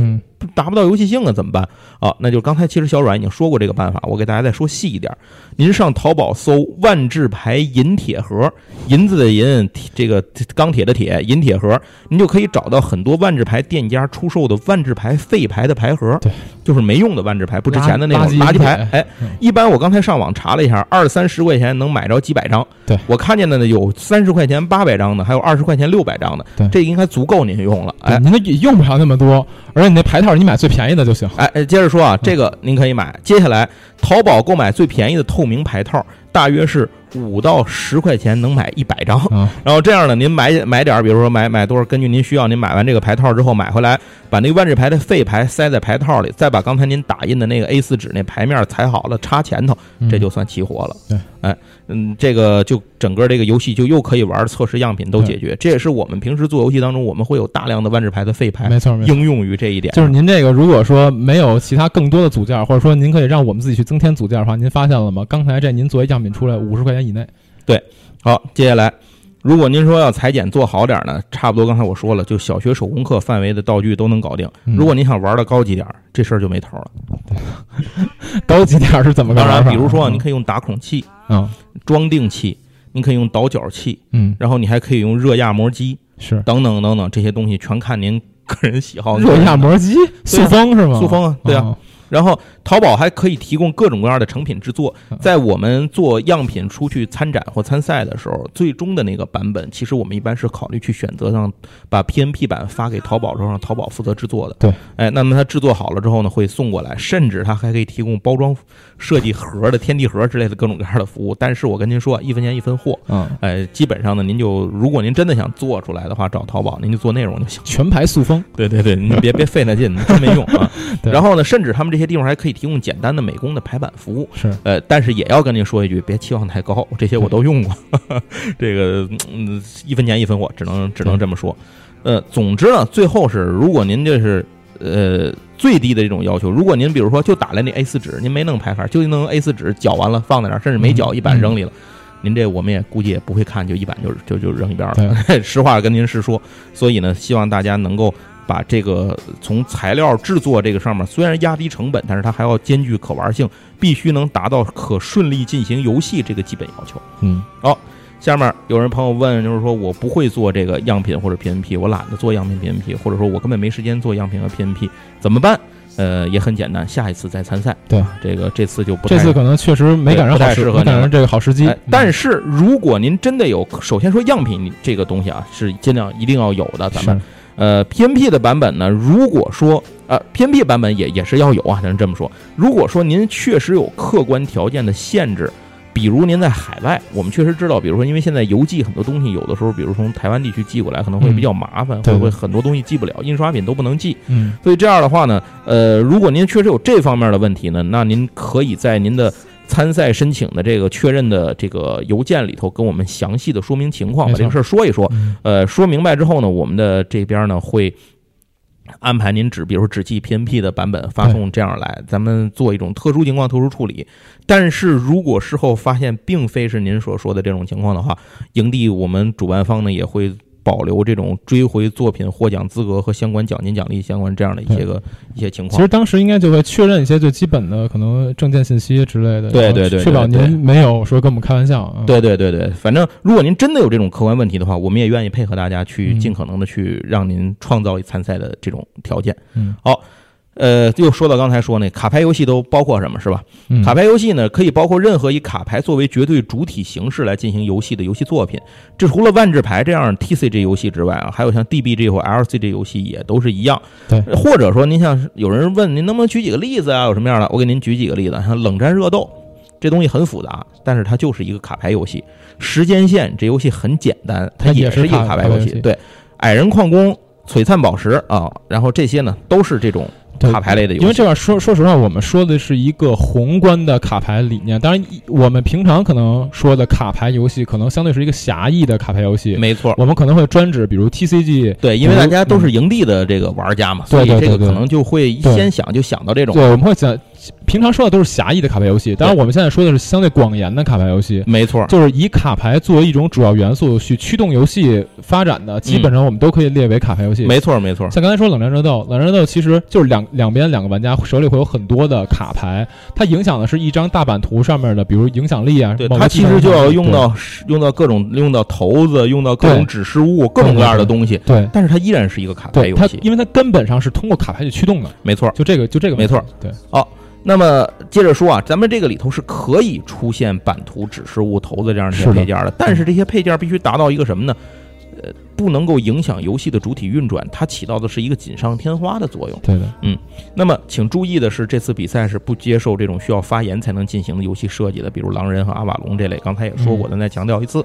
达不到游戏性啊，怎么办啊？那就刚才其实小阮已经说过这个办法，我给大家再说细一点。您上淘宝搜“万智牌银铁盒”，银子的银，这个钢铁的铁，银铁盒，您就可以找到很多万智牌店家出售的万智牌废牌的牌盒，对，就是没用的万智牌，不值钱的那种垃圾牌。哎，一般我刚才上网查了一下，二三十块钱能买着几百张。对我看见的呢，有三十块钱八百张的，还有二十块钱六百张的。对，这应该足够您用了。哎，您那用不了那么多，而且你那牌套你买最便宜的就行。哎哎，接着说啊，这个您可以买。接下来，淘宝购买最便宜的透明牌套，大约是五到十块钱能买一百张。然后这样呢，您买买点，比如说买买多少，根据您需要，您买完这个牌套之后买回来，把那个万智牌的废牌塞在牌套里，再把刚才您打印的那个 A 四纸那牌面裁好了插前头，这就算齐活了。对，哎，嗯，这个就整个这个游戏就又可以玩测试样品都解决。这也是我们平时做游戏当中，我们会有大量的万智牌的废牌，没错，应用于这一点。就是您这个如果说没有其他更多的组件，或者说您可以让我们自己去增添组件的话，您发现了吗？刚才这您作为样品出来五十块钱以内。对，好，接下来，如果您说要裁剪做好点呢，差不多刚才我说了，就小学手工课范围的道具都能搞定。如果您想玩的高级点，这事儿就没头了。高级点是怎么？当然，比如说，你可以用打孔器，嗯，装订器，你可以用倒角器，嗯，然后你还可以用热压膜机，是等等等等这些东西，全看您个人喜好。热压膜机，塑封是吗？塑封啊，对啊。然后淘宝还可以提供各种各样的成品制作，在我们做样品出去参展或参赛的时候，最终的那个版本，其实我们一般是考虑去选择让把 PNP 版发给淘宝之后，让淘宝负责制作的。对，哎，那么它制作好了之后呢，会送过来，甚至它还可以提供包装设计盒的天地盒之类的各种各样的服务。但是我跟您说，一分钱一分货，嗯，哎，基本上呢，您就如果您真的想做出来的话，找淘宝，您就做内容就行，全排塑封。对对对，您别别费那劲，真没用啊。然后呢，甚至他们这些地方还可以提供简单的美工的排版服务。是，呃，但是也要跟您说一句，别期望太高，这些我都用过。这个，嗯，一分钱一分货，只能只能这么说。呃，总之呢，最后是，如果您这是呃最低的这种要求，如果您比如说就打来那 A 四纸，您没弄排卡，就弄 A 四纸绞完了放在那儿，甚至没绞一板扔里了，您这我们也估计也不会看，就一板就就就扔一边了。实话跟您实说，所以呢，希望大家能够。把这个从材料制作这个上面，虽然压低成本，但是它还要兼具可玩性，必须能达到可顺利进行游戏这个基本要求。嗯，好，下面有人朋友问，就是说我不会做这个样品或者 PNP，我懒得做样品 PNP，或者说我根本没时间做样品和 PNP，怎么办？呃，也很简单，下一次再参赛。对，这个这次就不这次可能确实没赶上太适合，赶上这个好时机。但是如果您真的有，首先说样品这个东西啊，是尽量一定要有的，咱们。呃，PNP 的版本呢？如果说呃，PNP 版本也也是要有啊，咱这么说。如果说您确实有客观条件的限制，比如您在海外，我们确实知道，比如说因为现在邮寄很多东西，有的时候，比如从台湾地区寄过来，可能会比较麻烦，会不会很多东西寄不了，印刷品都不能寄。嗯，所以这样的话呢，呃，如果您确实有这方面的问题呢，那您可以在您的。参赛申请的这个确认的这个邮件里头，跟我们详细的说明情况，把这个事儿说一说。呃，说明白之后呢，我们的这边呢会安排您只，比如说只寄 PNP 的版本发送，这样来，咱们做一种特殊情况特殊处理。但是如果事后发现并非是您所说的这种情况的话，营地我们主办方呢也会。保留这种追回作品获奖资格和相关奖金奖励相关这样的一些个一些情况。其实当时应该就会确认一些最基本的可能证件信息之类的。对对对，确保您没有说跟我们开玩笑。对对对对，反正如果您真的有这种客观问题的话，我们也愿意配合大家去尽可能的去让您创造参赛的这种条件。嗯，好。呃，又说到刚才说那卡牌游戏都包括什么，是吧？卡牌游戏呢，可以包括任何以卡牌作为绝对主体形式来进行游戏的游戏作品。这除了万智牌这样 TCG 游戏之外啊，还有像 DBG 或 LCG 游戏也都是一样。对，或者说您像有人问您能不能举几个例子啊？有什么样的？我给您举几个例子，像冷战热斗这东西很复杂，但是它就是一个卡牌游戏。时间线这游戏很简单，它也是一个卡牌游戏。对，矮人矿工、璀璨宝石啊，然后这些呢都是这种。卡牌类的游戏，因为这块说说实话，我们说的是一个宏观的卡牌理念。当然，我们平常可能说的卡牌游戏，可能相对是一个狭义的卡牌游戏。没错，我们可能会专指，比如 TCG。对，因为大家都是营地的这个玩家嘛，所以这个可能就会先想就想到这种。对，我们会想。平常说的都是狭义的卡牌游戏，当然我们现在说的是相对广言的卡牌游戏。没错，就是以卡牌作为一种主要元素去驱动游戏发展的，基本上我们都可以列为卡牌游戏。没错，没错。像刚才说冷战热斗，冷战热斗其实就是两两边两个玩家手里会有很多的卡牌，它影响的是一张大版图上面的，比如影响力啊。对，它其实就要用到用到各种用到骰子，用到各种指示物，各种各样的东西。对，但是它依然是一个卡牌游戏，因为它根本上是通过卡牌去驱动的。没错，就这个，就这个，没错。对，哦。那么接着说啊，咱们这个里头是可以出现版图、指示物、骰子这样的配件的，但是这些配件必须达到一个什么呢？呃，不能够影响游戏的主体运转，它起到的是一个锦上添花的作用。对的，嗯。那么请注意的是，这次比赛是不接受这种需要发言才能进行的游戏设计的，比如狼人和阿瓦隆这类。刚才也说过，咱再强调一次。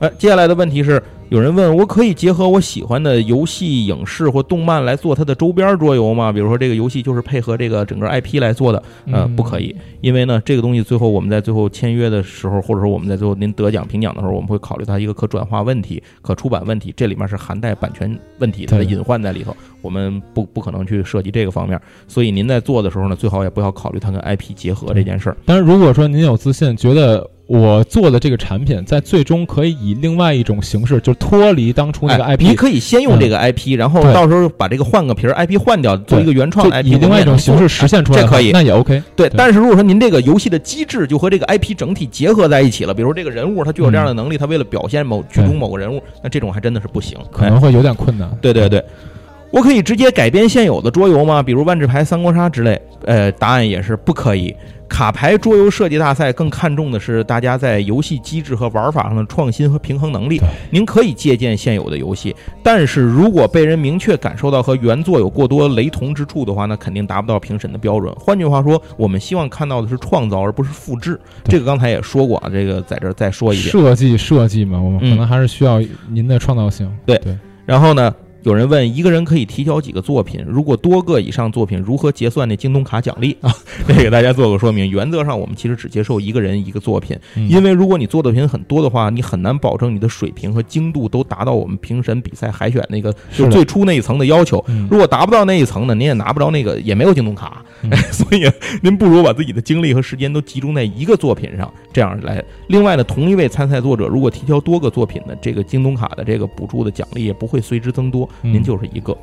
呃，接下来的问题是，有人问我可以结合我喜欢的游戏、影视或动漫来做它的周边桌游吗？比如说这个游戏就是配合这个整个 IP 来做的，呃，不可以，因为呢，这个东西最后我们在最后签约的时候，或者说我们在最后您得奖评奖的时候，我们会考虑它一个可转化问题、可出版问题，这里面是含带版权问题它的隐患在里头，我们不不可能去涉及这个方面。所以您在做的时候呢，最好也不要考虑它跟 IP 结合这件事儿。但是如果说您有自信，觉得。我做的这个产品，在最终可以以另外一种形式，就脱离当初那个 IP。你可以先用这个 IP，然后到时候把这个换个皮儿，IP 换掉，做一个原创 IP，以另外一种形式实现出来，这可以，那也 OK。对，但是如果说您这个游戏的机制就和这个 IP 整体结合在一起了，比如这个人物他具有这样的能力，他为了表现某剧中某个人物，那这种还真的是不行，可能会有点困难。对对对。我可以直接改编现有的桌游吗？比如万智牌、三国杀之类。呃，答案也是不可以。卡牌桌游设计大赛更看重的是大家在游戏机制和玩法上的创新和平衡能力。您可以借鉴现有的游戏，但是如果被人明确感受到和原作有过多雷同之处的话，那肯定达不到评审的标准。换句话说，我们希望看到的是创造，而不是复制。这个刚才也说过啊，这个在这儿再说一遍。设计设计嘛，我们可能还是需要您的创造性。对对，然后呢？有人问一个人可以提交几个作品？如果多个以上作品，如何结算那京东卡奖励啊？这给大家做个说明。原则上，我们其实只接受一个人一个作品，因为如果你做的品很多的话，你很难保证你的水平和精度都达到我们评审比赛海选那个就最初那一层的要求。如果达不到那一层呢，您也拿不着那个，也没有京东卡。所以您不如把自己的精力和时间都集中在一个作品上，这样来。另外呢，同一位参赛作者如果提交多个作品呢，这个京东卡的这个补助的奖励也不会随之增多。您就是一个，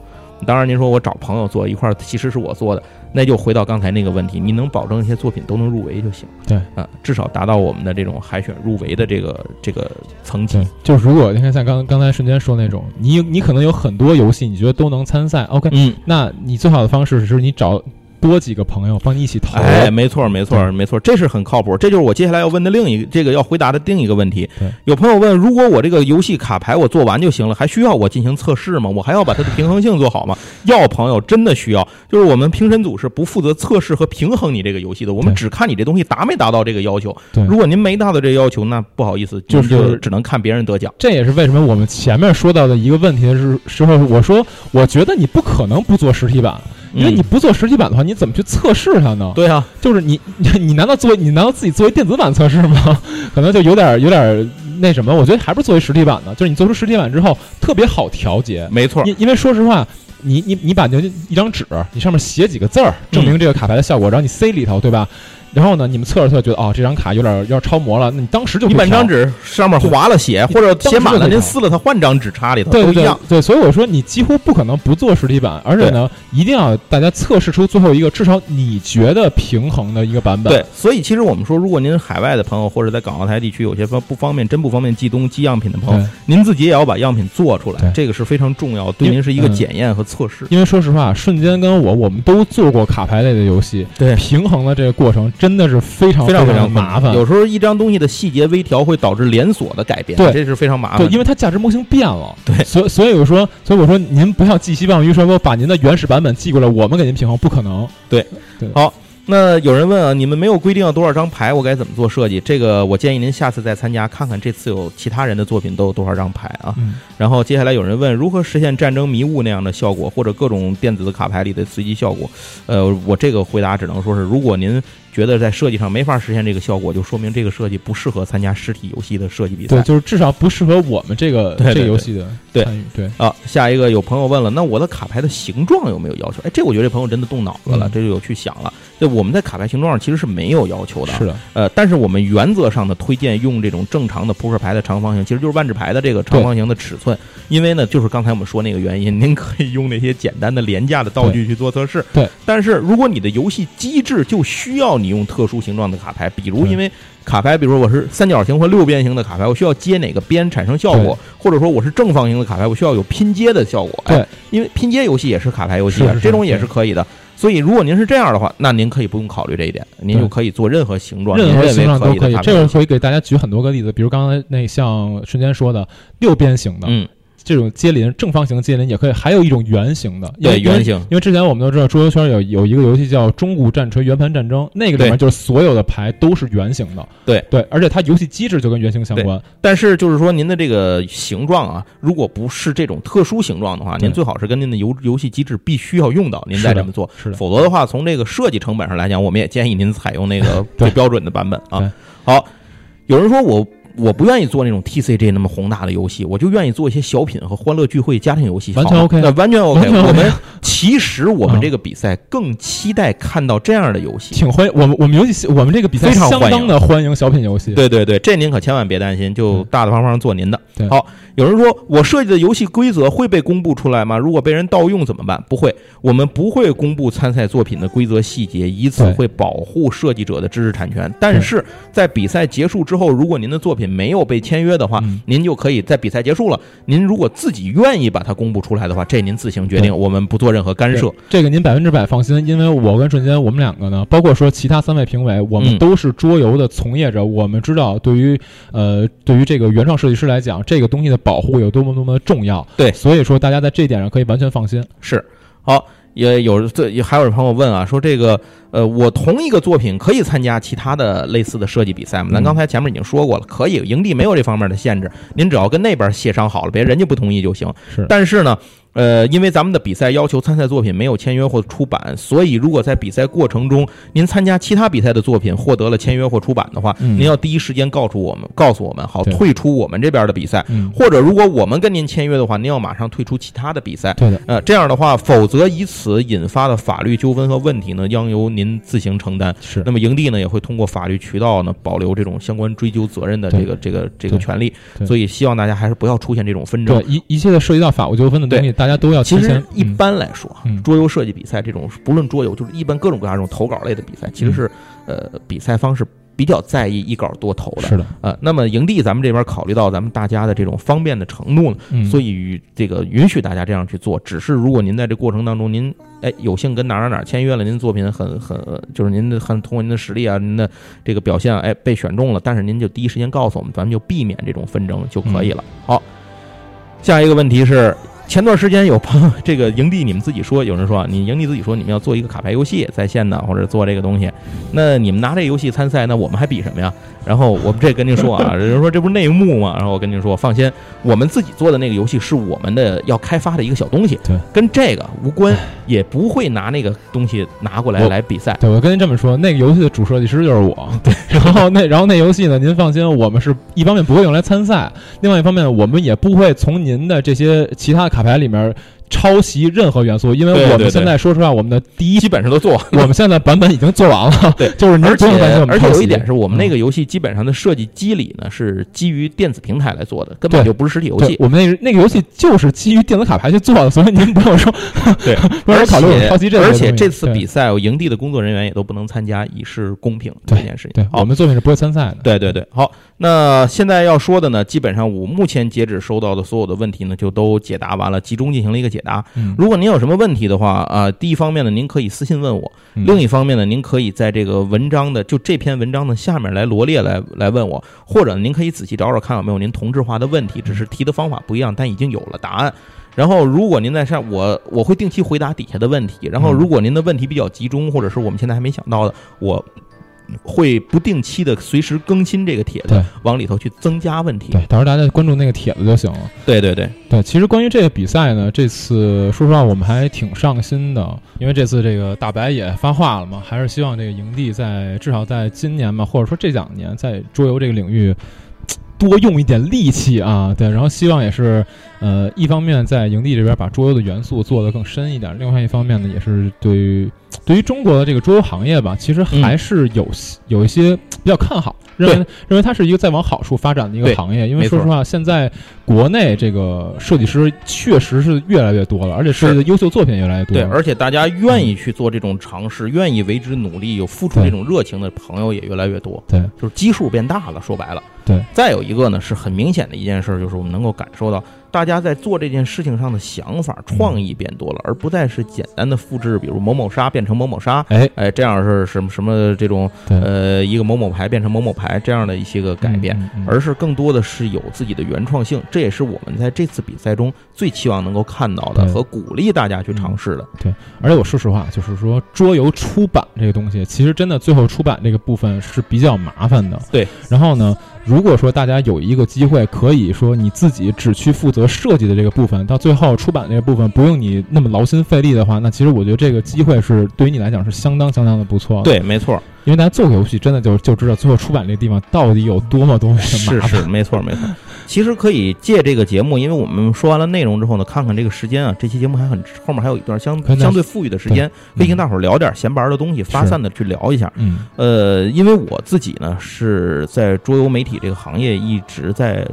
当然您说我找朋友做一块儿，其实是我做的，那就回到刚才那个问题，你能保证一些作品都能入围就行。对，啊，至少达到我们的这种海选入围的这个这个层级。就是如果你看像刚刚才瞬间说那种，你你可能有很多游戏，你觉得都能参赛，OK，嗯，那你最好的方式是你找。多几个朋友帮你一起投，哎，没错，没错，没错，这是很靠谱。这就是我接下来要问的另一这个要回答的另一个问题。有朋友问，如果我这个游戏卡牌我做完就行了，还需要我进行测试吗？我还要把它的平衡性做好吗？要，朋友真的需要。就是我们评审组是不负责测试和平衡你这个游戏的，我们只看你这东西达没达到这个要求。如果您没达到这个要求，那不好意思，就是只能看别人得奖。这也是为什么我们前面说到的一个问题是时候，我说我觉得你不可能不做实体版。因为你不做实体版的话，你怎么去测试它呢？对啊，就是你你 你难道做你难道自己作为电子版测试吗？可能就有点有点那什么。我觉得还不是作为实体版的，就是你做出实体版之后特别好调节。没错，因因为说实话，你你你把就一张纸，你上面写几个字儿，证明这个卡牌的效果，然后你塞里头，对吧？然后呢，你们测着测，觉得哦，这张卡有点要超模了，那你当时就你把张纸上面划了写，或者写满了，您撕了它，换张纸插里头，都一样。对，所以我说你几乎不可能不做实体版，而且呢，一定要大家测试出最后一个至少你觉得平衡的一个版本。对，所以其实我们说，如果您海外的朋友或者在港澳台地区有些方不方便，真不方便寄东寄样品的朋友，您自己也要把样品做出来，这个是非常重要，对您是一个检验和测试。因为说实话，瞬间跟我我们都做过卡牌类的游戏，对。平衡的这个过程真的是非常。非常非常麻烦，有时候一张东西的细节微调会导致连锁的改变，对，这是非常麻烦。对，因为它价值模型变了，对，所以所以我说，所以我说您不要寄希望于说我把您的原始版本寄过来，我们给您平衡，不可能。对，对，好。那有人问啊，你们没有规定要多少张牌，我该怎么做设计？这个我建议您下次再参加，看看这次有其他人的作品都有多少张牌啊。然后接下来有人问，如何实现战争迷雾那样的效果，或者各种电子的卡牌里的随机效果？呃，我这个回答只能说是，如果您。觉得在设计上没法实现这个效果，就说明这个设计不适合参加实体游戏的设计比赛。对，就是至少不适合我们这个这个游戏的参与。对啊，下一个有朋友问了，那我的卡牌的形状有没有要求？哎，这我觉得这朋友真的动脑子了，这就有去想了。就我们在卡牌形状上其实是没有要求的。是的。呃，但是我们原则上的推荐用这种正常的扑克牌的长方形，其实就是万智牌的这个长方形的尺寸。因为呢，就是刚才我们说那个原因，您可以用那些简单的廉价的道具去做测试。对。但是如果你的游戏机制就需要你用特殊形状的卡牌，比如因为卡牌，比如说我是三角形或六边形的卡牌，我需要接哪个边产生效果，或者说我是正方形的卡牌，我需要有拼接的效果。对，因为拼接游戏也是卡牌游戏，这种也是可以的。所以如果您是这样的话，那您可以不用考虑这一点，您就可以做任何形状，任何形状都可以。这个可以给大家举很多个例子，比如刚才那像瞬间说的六边形的，嗯。这种接邻正方形接邻也可以，还有一种圆形的。对，圆形。因为之前我们都知道桌游圈有有一个游戏叫《中古战锤圆盘战争》，那个里面就是所有的牌都是圆形的。对对，而且它游戏机制就跟圆形相关。但是就是说，您的这个形状啊，如果不是这种特殊形状的话，您最好是跟您的游游戏机制必须要用到，您再这么做。是的。否则的话，从这个设计成本上来讲，我们也建议您采用那个 最标准的版本啊。好，有人说我。我不愿意做那种 TCG 那么宏大的游戏，我就愿意做一些小品和欢乐聚会家庭游戏。完全 OK，完全 OK。我们其实我们这个比赛更期待看到这样的游戏。挺欢我们我们游戏我们这个比赛非常相当的欢迎小品游戏。对对对，这您可千万别担心，就大大方方做您的。好，有人说我设计的游戏规则会被公布出来吗？如果被人盗用怎么办？不会，我们不会公布参赛作品的规则细节，以此会保护设计者的知识产权。但是在比赛结束之后，如果您的作品没有被签约的话，您就可以在比赛结束了。您如果自己愿意把它公布出来的话，这您自行决定，我们不做做任何干涉。这个您百分之百放心，因为我跟瞬间我们两个呢，包括说其他三位评委，我们都是桌游的从业者，我们知道对于呃对于这个原创设计师来讲，这个东西的保护有多么多么的重要。对，所以说大家在这点上可以完全放心。是，好。也有这也还有朋友问啊，说这个呃，我同一个作品可以参加其他的类似的设计比赛吗？咱刚才前面已经说过了，可以，营地没有这方面的限制，您只要跟那边协商好了，别人家不同意就行。是，但是呢。呃，因为咱们的比赛要求参赛作品没有签约或出版，所以如果在比赛过程中您参加其他比赛的作品获得了签约或出版的话，您要第一时间告诉我们，告诉我们好退出我们这边的比赛，或者如果我们跟您签约的话，您要马上退出其他的比赛。对的，呃，这样的话，否则以此引发的法律纠纷和问题呢，将由您自行承担。是，那么营地呢也会通过法律渠道呢保留这种相关追究责任的这个这个这个权利。所以希望大家还是不要出现这种纷争。对，一一切的涉及到法务纠纷的东西，大家都要其实。一般来说，桌游设计比赛这种不论桌游，就是一般各种各样这种投稿类的比赛，其实是呃比赛方式比较在意一稿多投的。是的，呃，那么营地咱们这边考虑到咱们大家的这种方便的程度呢，所以这个允许大家这样去做。只是如果您在这过程当中，您哎有幸跟哪哪哪签约了，您作品很很就是您的很通过您的实力啊，您的这个表现哎被选中了，但是您就第一时间告诉我们，咱们就避免这种纷争就可以了。好，下一个问题是。前段时间有朋友，这个营地你们自己说，有人说你营地自己说你们要做一个卡牌游戏在线的，或者做这个东西，那你们拿这个游戏参赛，那我们还比什么呀？然后我们这跟您说啊，有人说这不是内幕吗？然后我跟您说，放心，我们自己做的那个游戏是我们的要开发的一个小东西，对，跟这个无关，也不会拿那个东西拿过来来比赛。对，我跟您这么说，那个游戏的主设计师就是我。对，然后那然后那游戏呢，您放心，我们是一方面不会用来参赛，另外一方面我们也不会从您的这些其他的卡牌里面。抄袭任何元素，因为我们现在说实话，我们的第一基本上都做，我们现在版本已经做完了。对，就是而且而且有一点是我们那个游戏基本上的设计机理呢是基于电子平台来做的，根本就不是实体游戏。我们那那个游戏就是基于电子卡牌去做的，所以您不用说。对，而且抄袭这而且这次比赛，营地的工作人员也都不能参加，以示公平这件事情。对，我们作品是不会参赛的。对对对，好。那现在要说的呢，基本上我目前截止收到的所有的问题呢，就都解答完了，集中进行了一个解答。如果您有什么问题的话啊，第一方面呢，您可以私信问我；另一方面呢，您可以在这个文章的就这篇文章的下面来罗列来来问我，或者您可以仔细找找看有没有您同质化的问题，只是提的方法不一样，但已经有了答案。然后如果您在上，我我会定期回答底下的问题。然后如果您的问题比较集中，或者是我们现在还没想到的，我。会不定期的随时更新这个帖子，往里头去增加问题。对，到时候大家关注那个帖子就行了。对对对对，其实关于这个比赛呢，这次说实话我们还挺上心的，因为这次这个大白也发话了嘛，还是希望这个营地在至少在今年嘛，或者说这两年在桌游这个领域多用一点力气啊。对，然后希望也是呃，一方面在营地这边把桌游的元素做得更深一点，另外一方面呢，也是对于。对于中国的这个桌游行业吧，其实还是有有一些比较看好，认为认为它是一个在往好处发展的一个行业。因为说实话，现在国内这个设计师确实是越来越多了，而且设计的优秀作品越来越多。对，而且大家愿意去做这种尝试，愿意为之努力，有付出这种热情的朋友也越来越多。对，就是基数变大了。说白了，对。再有一个呢，是很明显的一件事，就是我们能够感受到。大家在做这件事情上的想法、创意变多了，而不再是简单的复制，比如某某沙变成某某沙，哎哎，这样是什么什么这种呃一个某某牌变成某某牌这样的一些个改变，而是更多的是有自己的原创性。这也是我们在这次比赛中最期望能够看到的和鼓励大家去尝试的。对，而且我说实话，就是说桌游出版这个东西，其实真的最后出版这个部分是比较麻烦的。对，然后呢？如果说大家有一个机会，可以说你自己只去负责设计的这个部分，到最后出版这个部分不用你那么劳心费力的话，那其实我觉得这个机会是对于你来讲是相当相当的不错。对，没错，因为大家做个游戏，真的就就知道最后出版这个地方到底有多么多么的麻烦。是是，没错没错。其实可以借这个节目，因为我们说完了内容之后呢，看看这个时间啊，这期节目还很后面还有一段相相对富裕的时间，可以跟大伙儿聊点闲白的东西，发散的去聊一下。嗯，呃，因为我自己呢是在桌游媒体这个行业一直在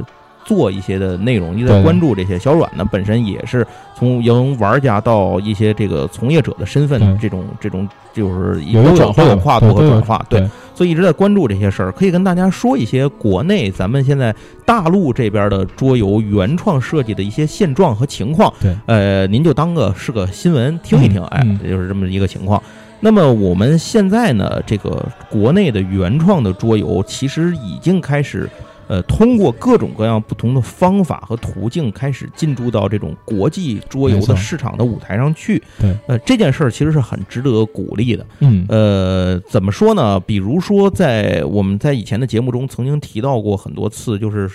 做一些的内容，一直在关注这些。小软呢本身也是从由玩家到一些这个从业者的身份，这种这种就是有转换、跨度和转化，对。所以一直在关注这些事儿，可以跟大家说一些国内咱们现在大陆这边的桌游原创设计的一些现状和情况。对，呃，您就当个是个新闻听一听，哎，就是这么一个情况。那么我们现在呢，这个国内的原创的桌游其实已经开始。呃，通过各种各样不同的方法和途径，开始进驻到这种国际桌游的市场的舞台上去。对，呃，这件事儿其实是很值得鼓励的。嗯，呃，怎么说呢？比如说，在我们在以前的节目中曾经提到过很多次，就是。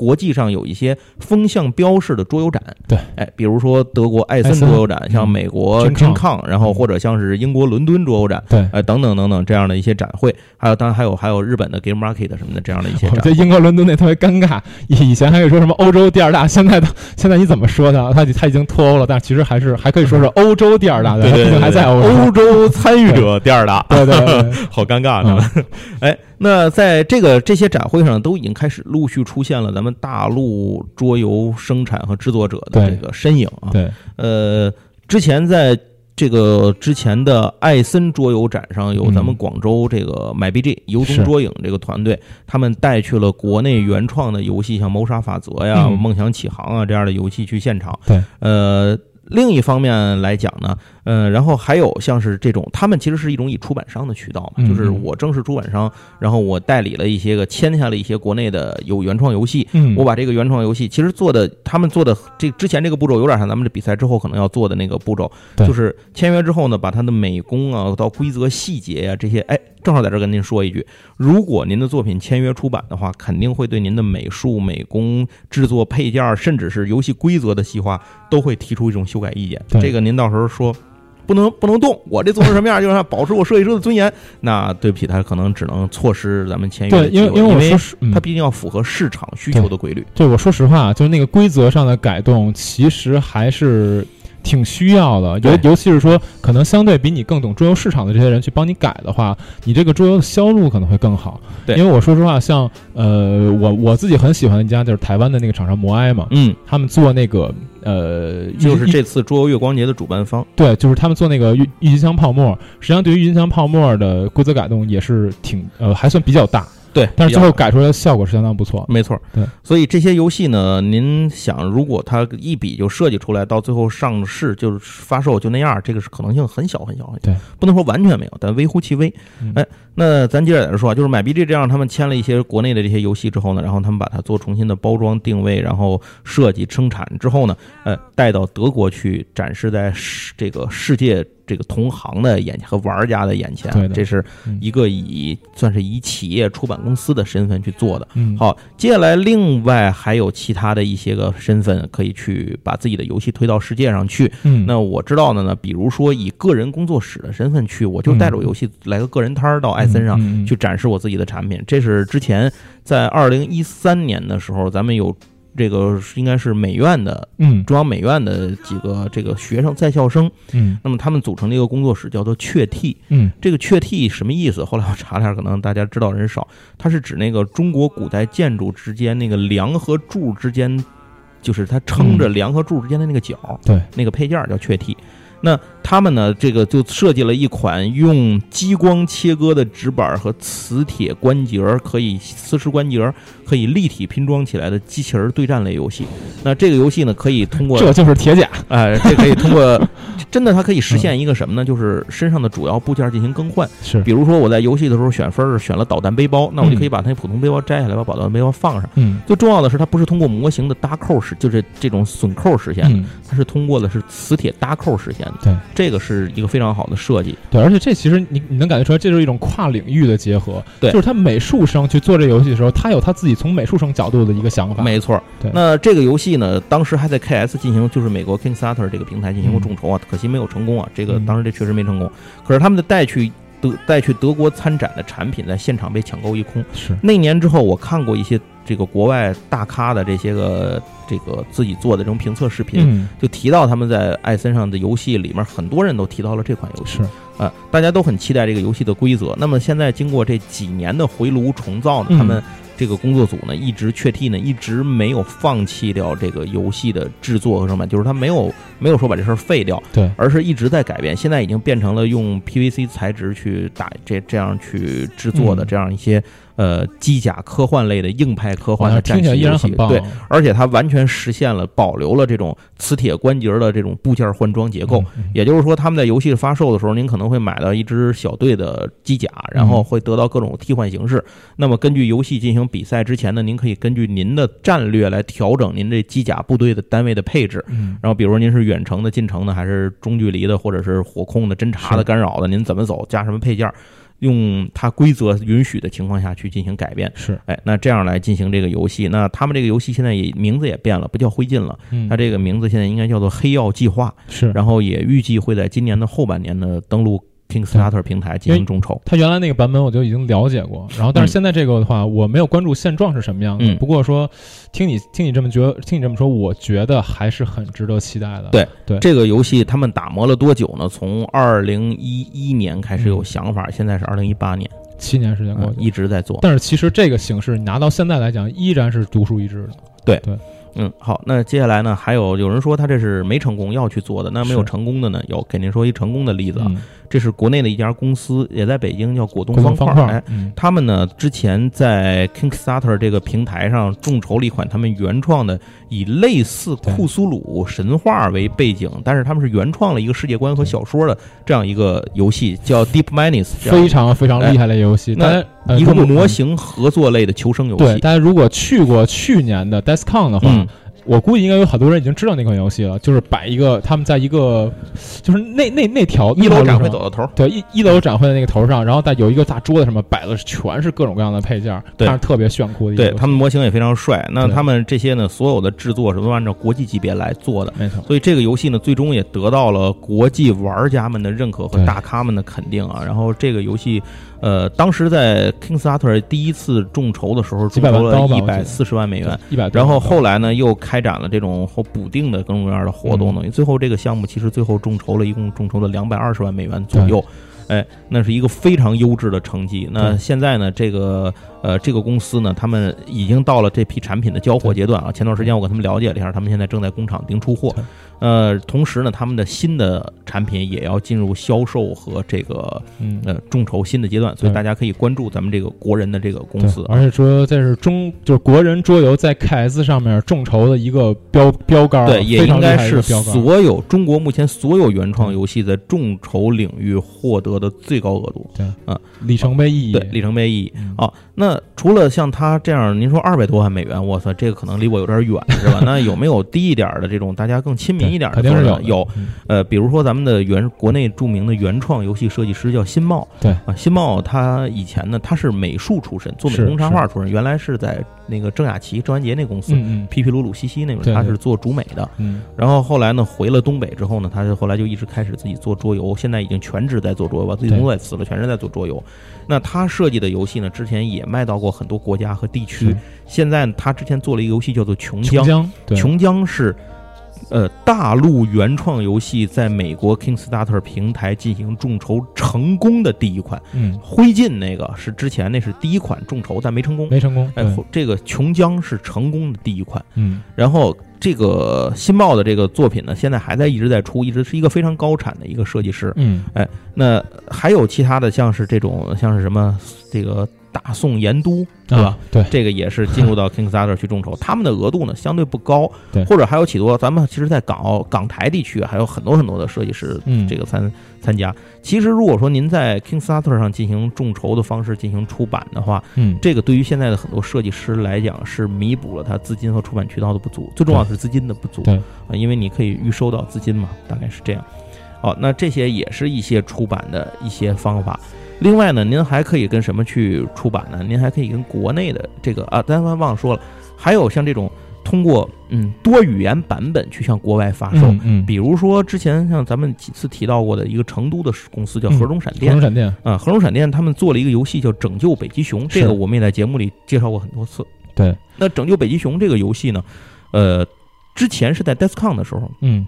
国际上有一些风向标式的桌游展，对，哎，比如说德国艾森桌游展，像美国 e o n 然后或者像是英国伦敦桌游展，对，哎，等等等等这样的一些展会，还有当然还有还有日本的 Game Market 什么的这样的一些展。在英国伦敦那特别尴尬，以前还可以说什么欧洲第二大，现在的现在你怎么说呢？他他已经脱欧了，但其实还是还可以说是欧洲第二大，对对，还在欧洲。参与者第二大，对对，好尴尬呢，哎。那在这个这些展会上，都已经开始陆续出现了咱们大陆桌游生产和制作者的这个身影啊。对，呃，之前在这个之前的艾森桌游展上，有咱们广州这个买 BG 游中桌影这个团队，他们带去了国内原创的游戏，像谋杀法则呀、梦想起航啊这样的游戏去现场。对，呃。另一方面来讲呢，嗯，然后还有像是这种，他们其实是一种以出版商的渠道嘛，就是我正式出版商，然后我代理了一些个签下了一些国内的有原创游戏，嗯，我把这个原创游戏其实做的，他们做的这之前这个步骤有点像咱们这比赛之后可能要做的那个步骤，就是签约之后呢，把它的美工啊到规则细节呀这些，哎。正好在这跟您说一句，如果您的作品签约出版的话，肯定会对您的美术、美工、制作配件，甚至是游戏规则的细化，都会提出一种修改意见。这个您到时候说不能不能动，我这做成什么样，就是保持我设计师的尊严。那对不起，他可能只能错失咱们签约。对，因为因为我说是，他毕竟要符合市场需求的规律。对，我说实话，就是那个规则上的改动，其实还是。挺需要的，尤尤其是说，可能相对比你更懂桌游市场的这些人去帮你改的话，你这个桌游的销路可能会更好。对，因为我说实话，像呃，我我自己很喜欢的一家就是台湾的那个厂商摩埃嘛，嗯，他们做那个呃，就是这次桌游月光节的主办方，对，就是他们做那个郁郁金香泡沫，实际上对于郁金香泡沫的规则改动也是挺呃，还算比较大。对，但是最后改出来的效果是相当不错，没错。对，所以这些游戏呢，您想，如果它一笔就设计出来，到最后上市就是发售就那样，这个是可能性很小很小。对，不能说完全没有，但微乎其微。哎，那咱接着在这说啊，就是买 BG 这样，他们签了一些国内的这些游戏之后呢，然后他们把它做重新的包装定位，然后设计生产之后呢，呃，带到德国去展示在世这个世界。这个同行的眼前和玩家的眼前，这是一个以算是以企业出版公司的身份去做的。好，接下来另外还有其他的一些个身份可以去把自己的游戏推到世界上去。那我知道的呢，比如说以个人工作室的身份去，我就带着游戏来个个人摊儿到艾森上去展示我自己的产品。这是之前在二零一三年的时候，咱们有。这个应该是美院的，嗯，中央美院的几个这个学生在校生，嗯，那么他们组成的一个工作室叫做“雀替”，嗯，这个“雀替”什么意思？后来我查了下，可能大家知道人少，它是指那个中国古代建筑之间那个梁和柱之间，就是它撑着梁和柱之间的那个角，对，那个配件叫“雀替”。那他们呢？这个就设计了一款用激光切割的纸板和磁铁关节可以磁石关节可以立体拼装起来的机器人对战类游戏。那这个游戏呢，可以通过 这就是铁甲，哎，这可以通过真的，它可以实现一个什么呢？就是身上的主要部件进行更换。是，比如说我在游戏的时候选分是选了导弹背包，那我就可以把它普通背包摘下来，把导弹背包放上。嗯，最重要的是，它不是通过模型的搭扣实，就是这种损扣实现的，它是通过的是磁铁搭扣实现的。对。这个是一个非常好的设计，对，而且这其实你你能感觉出来，这就是一种跨领域的结合，对，就是他美术生去做这游戏的时候，他有他自己从美术生角度的一个想法，没错。对，那这个游戏呢，当时还在 KS 进行，就是美国 Kickstarter 这个平台进行过众筹啊，可惜没有成功啊，这个当时这确实没成功。可是他们的带去德带去德国参展的产品，在现场被抢购一空。是那年之后，我看过一些。这个国外大咖的这些个这个自己做的这种评测视频，就提到他们在艾森上的游戏里面，很多人都提到了这款游戏，是啊，大家都很期待这个游戏的规则。那么现在经过这几年的回炉重造呢，他们。这个工作组呢，一直确替呢，一直没有放弃掉这个游戏的制作和什么，就是他没有没有说把这事儿废掉，对，而是一直在改变。现在已经变成了用 PVC 材质去打这这样去制作的这样一些。呃，机甲科幻类的硬派科幻的战棋游戏，对，而且它完全实现了保留了这种磁铁关节的这种部件换装结构。也就是说，他们在游戏发售的时候，您可能会买到一支小队的机甲，然后会得到各种替换形式。那么，根据游戏进行比赛之前呢，您可以根据您的战略来调整您这机甲部队的单位的配置。然后，比如您是远程的、近程的，还是中距离的，或者是火控的、侦察的、干扰的，您怎么走，加什么配件？用它规则允许的情况下去进行改变，是，哎，那这样来进行这个游戏，那他们这个游戏现在也名字也变了，不叫灰烬了，它这个名字现在应该叫做黑曜计划，是，然后也预计会在今年的后半年呢登陆。Kickstarter 平台进行众筹，它原来那个版本我就已经了解过，然后但是现在这个的话，我没有关注现状是什么样的。不过说，听你听你这么觉，听你这么说，我觉得还是很值得期待的。对对，这个游戏他们打磨了多久呢？从二零一一年开始有想法，现在是二零一八年，七年时间过去，一直在做。但是其实这个形式拿到现在来讲，依然是独树一帜的。对对。嗯，好，那接下来呢？还有有人说他这是没成功要去做的，那没有成功的呢？有给您说一成功的例子啊，这是国内的一家公司，也在北京，叫果冻方块。哎，他们呢之前在 Kickstarter 这个平台上众筹了一款他们原创的，以类似库苏鲁神话为背景，但是他们是原创了一个世界观和小说的这样一个游戏，叫 Deep MINIS 非常非常厉害的游戏。那一个模型合作类的求生游戏。对，大家如果去过去年的 DeskCon 的话。我估计应该有很多人已经知道那款游戏了，就是摆一个他们在一个，就是那那那条一楼展会走到头，对一一楼展会的那个头上，然后在有一个大桌子上面摆的全是各种各样的配件，看着特别炫酷的。对他们模型也非常帅。那他们这些呢，所有的制作是都按照国际级别来做的，没错。所以这个游戏呢，最终也得到了国际玩家们的认可和大咖们的肯定啊。然后这个游戏。呃，当时在 Kingstarter 第一次众筹的时候，众筹了一百四十万美元，一百。然后后来呢，又开展了这种或补丁的各种各样的活动呢。最后这个项目其实最后众筹了一共众筹了两百二十万美元左右，哎，那是一个非常优质的成绩。那现在呢，这个呃这个公司呢，他们已经到了这批产品的交货阶段啊。前段时间我跟他们了解了一下，他们现在正在工厂盯出货。呃，同时呢，他们的新的产品也要进入销售和这个呃众筹新的阶段，所以大家可以关注咱们这个国人的这个公司。而且说这是中就是国人桌游在 KS 上面众筹的一个标标杆，对，也应该是所有中国目前所有原创游戏在众筹领域获得的最高额度。对，啊，里程碑意义，对，里程碑意义。啊，那除了像他这样，您说二百多万美元，我操，这个可能离我有点远，是吧？那有没有低一点的这种大家更亲民？一点 肯定是有有，呃，比如说咱们的原国内著名的原创游戏设计师叫新茂，对啊，新茂他以前呢他是美术出身，做美工插画出身，原来是在那个郑雅琪、郑渊洁那公司，皮皮鲁鲁西西那边他是做主美的，嗯，然后后来呢回了东北之后呢，他就后来就一直开始自己做桌游，现在已经全职在做桌游，把自己工作也辞了，全职在做桌游。那他设计的游戏呢，之前也卖到过很多国家和地区，现在他之前做了一个游戏叫做《琼江》，琼江是。呃，大陆原创游戏在美国 Kickstarter 平台进行众筹成功的第一款，嗯，灰烬那个是之前那是第一款众筹，但没成功，没成功。哎，这个琼浆是成功的第一款，嗯，然后这个新茂的这个作品呢，现在还在一直在出，一直是一个非常高产的一个设计师，嗯，哎，那还有其他的像是这种像是什么这个。大宋盐都，对吧？对，这个也是进入到 Kingstarter 去众筹，他们的额度呢相对不高，对，或者还有许多咱们其实，在港澳、港台地区还有很多很多的设计师，嗯，这个参参加。其实如果说您在 Kingstarter 上进行众筹的方式进行出版的话，嗯，这个对于现在的很多设计师来讲是弥补了他资金和出版渠道的不足，最重要是资金的不足，对，啊，因为你可以预收到资金嘛，大概是这样。哦，那这些也是一些出版的一些方法。另外呢，您还可以跟什么去出版呢？您还可以跟国内的这个啊，咱刚忘了说了，还有像这种通过嗯多语言版本去向国外发售，嗯，比如说之前像咱们几次提到过的一个成都的公司叫盒中闪电，盒中闪电。啊，盒中闪电他们做了一个游戏叫《拯救北极熊》，这个我们也在节目里介绍过很多次。对，那《拯救北极熊》这个游戏呢，呃，之前是在 DeskCon 的时候，嗯，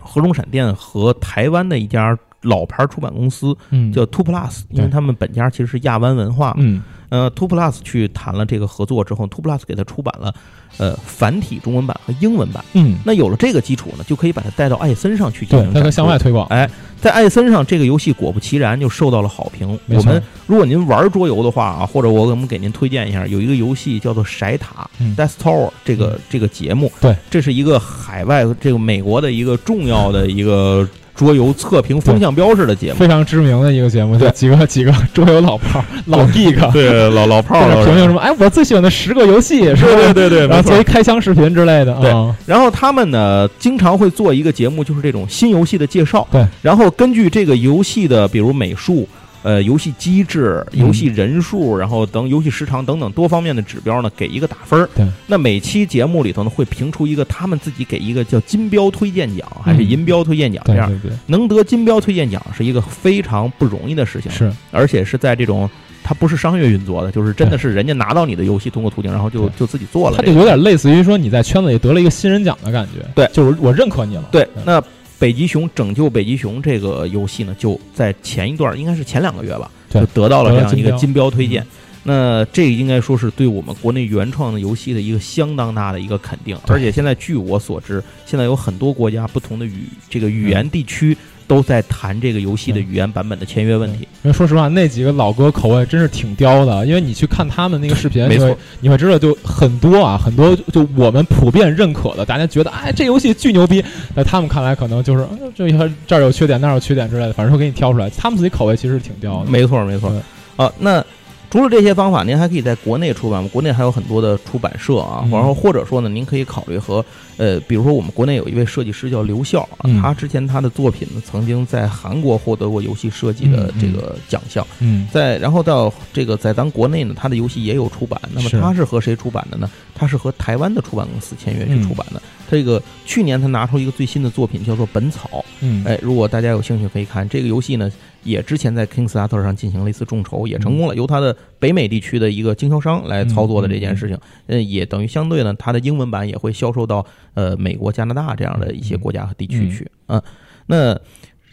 盒中闪电和台湾的一家。老牌出版公司，嗯，叫 Two Plus，因为他们本家其实是亚湾文化，嗯，呃，Two Plus 去谈了这个合作之后，Two Plus 给他出版了呃繁体中文版和英文版，嗯，那有了这个基础呢，就可以把它带到艾森上去进对，它向外。推广，哎，在艾森上，这个游戏果不其然就受到了好评。我们如果您玩桌游的话啊，或者我我们给您推荐一下，有一个游戏叫做《骰塔嗯。Death Tower》这个这个节目，对，这是一个海外这个美国的一个重要的一个桌游测评风向标式的节目。非常知名的一个节目，对就几个 几个桌游老炮儿、老 geek，对，老老炮儿评论什么？哎，我最喜欢的十个游戏，是吧对对对对，然后做一开箱视频之类的，对啊然后他们呢，经常会做一个节目，就是这种新游戏的介绍。对，然后根据这个游戏的，比如美术。呃，游戏机制、嗯。游戏人数，然后等游戏时长等等多方面的指标呢，给一个打分儿。对，那每期节目里头呢，会评出一个他们自己给一个叫金标推荐奖还是嗯。银标推荐奖这样。对对。对，能得金标推荐奖是一个非常不容易的事情，是而且是在这种它不是商业运作的，就是真的是人家拿到你的游戏通过途径，然后就就自己做了这个。它就有点类似于说你在圈子里得了一个新人奖的感觉，对。就是我认可你了，对，那北极熊拯救北极熊这个游戏呢，就在前一段，应该是前两个月吧，就得到了这样一个金标推荐。那这应该说是对我们国内原创的游戏的一个相当大的一个肯定，而且现在据我所知，现在有很多国家不同的语这个语言地区都在谈这个游戏的语言版本的签约问题。因为说实话，那几个老哥口味真是挺刁的，因为你去看他们那个视频，没错你会知道，就很多啊，很多就我们普遍认可的，大家觉得哎这游戏巨牛逼，在他们看来可能就是呃这一这儿有缺点那儿有缺点之类的，反正会给你挑出来。他们自己口味其实挺刁的，没错，没错对。啊，那除了这些方法，您还可以在国内出版，国内还有很多的出版社啊，嗯。然后或者说呢，您可以考虑和呃，比如说我们国内有一位设计师叫刘笑啊，嗯。他之前他的作品呢曾经在韩国获得过游戏设计的嗯这个奖项，嗯在然后到这个在咱国内呢，他的游戏也有出版，那么他是和谁出版的呢？他是和台湾的出版公司签约去嗯。出版的。这个去年他拿出一个最新的作品叫做《本草》，嗯，哎，如果大家有兴趣可以看这个游戏呢，也之前在 King Starter 上进行了一次众筹，也成功了，由他的北美地区的一个经销商来操作的这件事情，嗯，也等于相对呢，它的英文版也会销售到呃美国、加拿大这样的一些国家和地区去，嗯，那。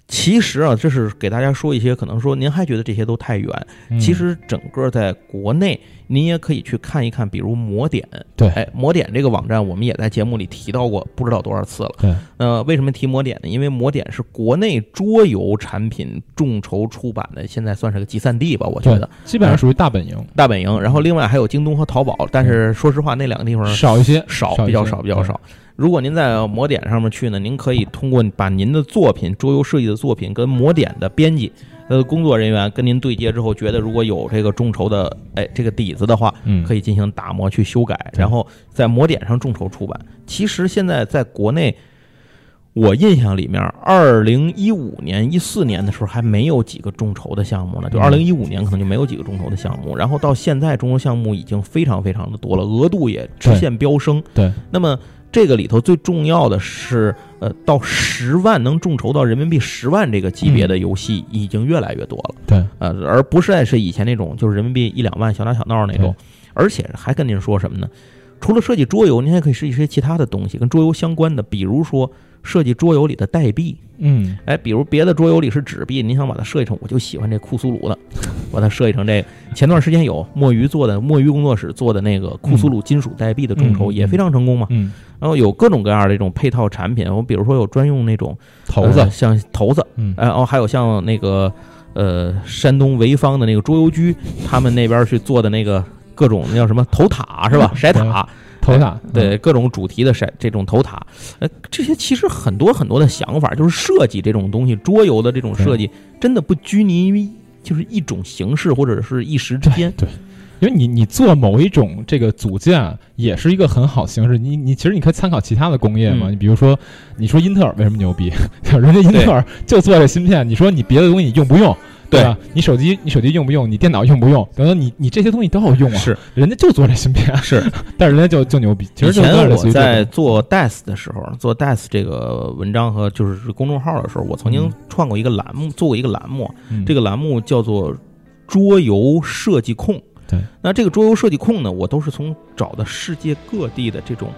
其实啊，这是给大家说一些，可能说您还觉得这些都太远。嗯其实整个在国内，您也可以去看一看，比如魔点。对哎，魔点这个网站，我们也在节目里提到过，不知道多少次了。对，呃，为什么提魔点呢？因为魔点是国内桌游产品众筹出版的，现在算是个集散地吧，我觉得，基本上属于大本营，大本营。然后另外还有京东和淘宝，但是说实话，那两个地方少一些，少，比较少，比较。少。如果您在魔点上面去呢，您可以通过把您的作品、桌游设计的作品跟魔点的编辑、呃工作人员跟您对接之后，觉得如果有这个众筹的哎这个底子的话，嗯，可以进行打磨去修改，然后在魔点上众筹出版。其实现在在国内，我印象里面，二零一五年、一四年的时候还没有几个众筹的项目呢，就二嗯零一五年可能就没有几个众筹的项目，然后到现在众筹项目已经非常非常的多了，额度也直线飙升。对，那么这个里头最重要的是，呃，到十万能众筹到人民币十万这个级别的游戏已经越来越多了。对，呃，而不是再是以前那种就是人民币一两万小打小闹那种，而且还跟您说什么呢？除了设计桌游，您还可以设计一些其他的东西跟桌游相关的，比如说设计桌游里的代币。嗯，哎，比如别的桌游里是纸币，您想把它设计成，我就喜欢这库苏鲁的，把它设计成这个。前段时间有墨鱼做的，墨鱼工作室做的那个库苏鲁金属代币的众筹也非常成功嘛。嗯，然后有各种各样的这种配套产品，我比如说有专用那种骰子呃，像骰子，嗯，然后还有像那个呃山东潍坊的那个桌游居，他们那边去做的那个各种那叫什么头塔 是吧？骰塔，头塔，对，各种主题的筛这种头塔，呃，这些其实很多很多的想法，就是设计这种东西，桌游的这种设计，真的不拘泥于就是一种形式或者是一时之间。对，因为你你做某一种这个组件啊也是一个很好形式。你你其实你可以参考其他的工业嘛，嗯你比如说你说英特尔为什么牛逼？人家英特尔就做这芯片，你说你别的东西你用不用？对吧？你手机你手机用不用？你电脑用不用？等等，你你这些东西都要用啊。是人家就做这芯片，是，但是人家就就牛逼。其实前我在做 DAS 的时候，做 DAS 这个文章和就是公众号的时候，我曾经嗯创过一个栏目，做过一个栏目，嗯这个栏目叫做“桌游设计控”。对，那这个桌游设计控呢，我都是从找的世界各地的这种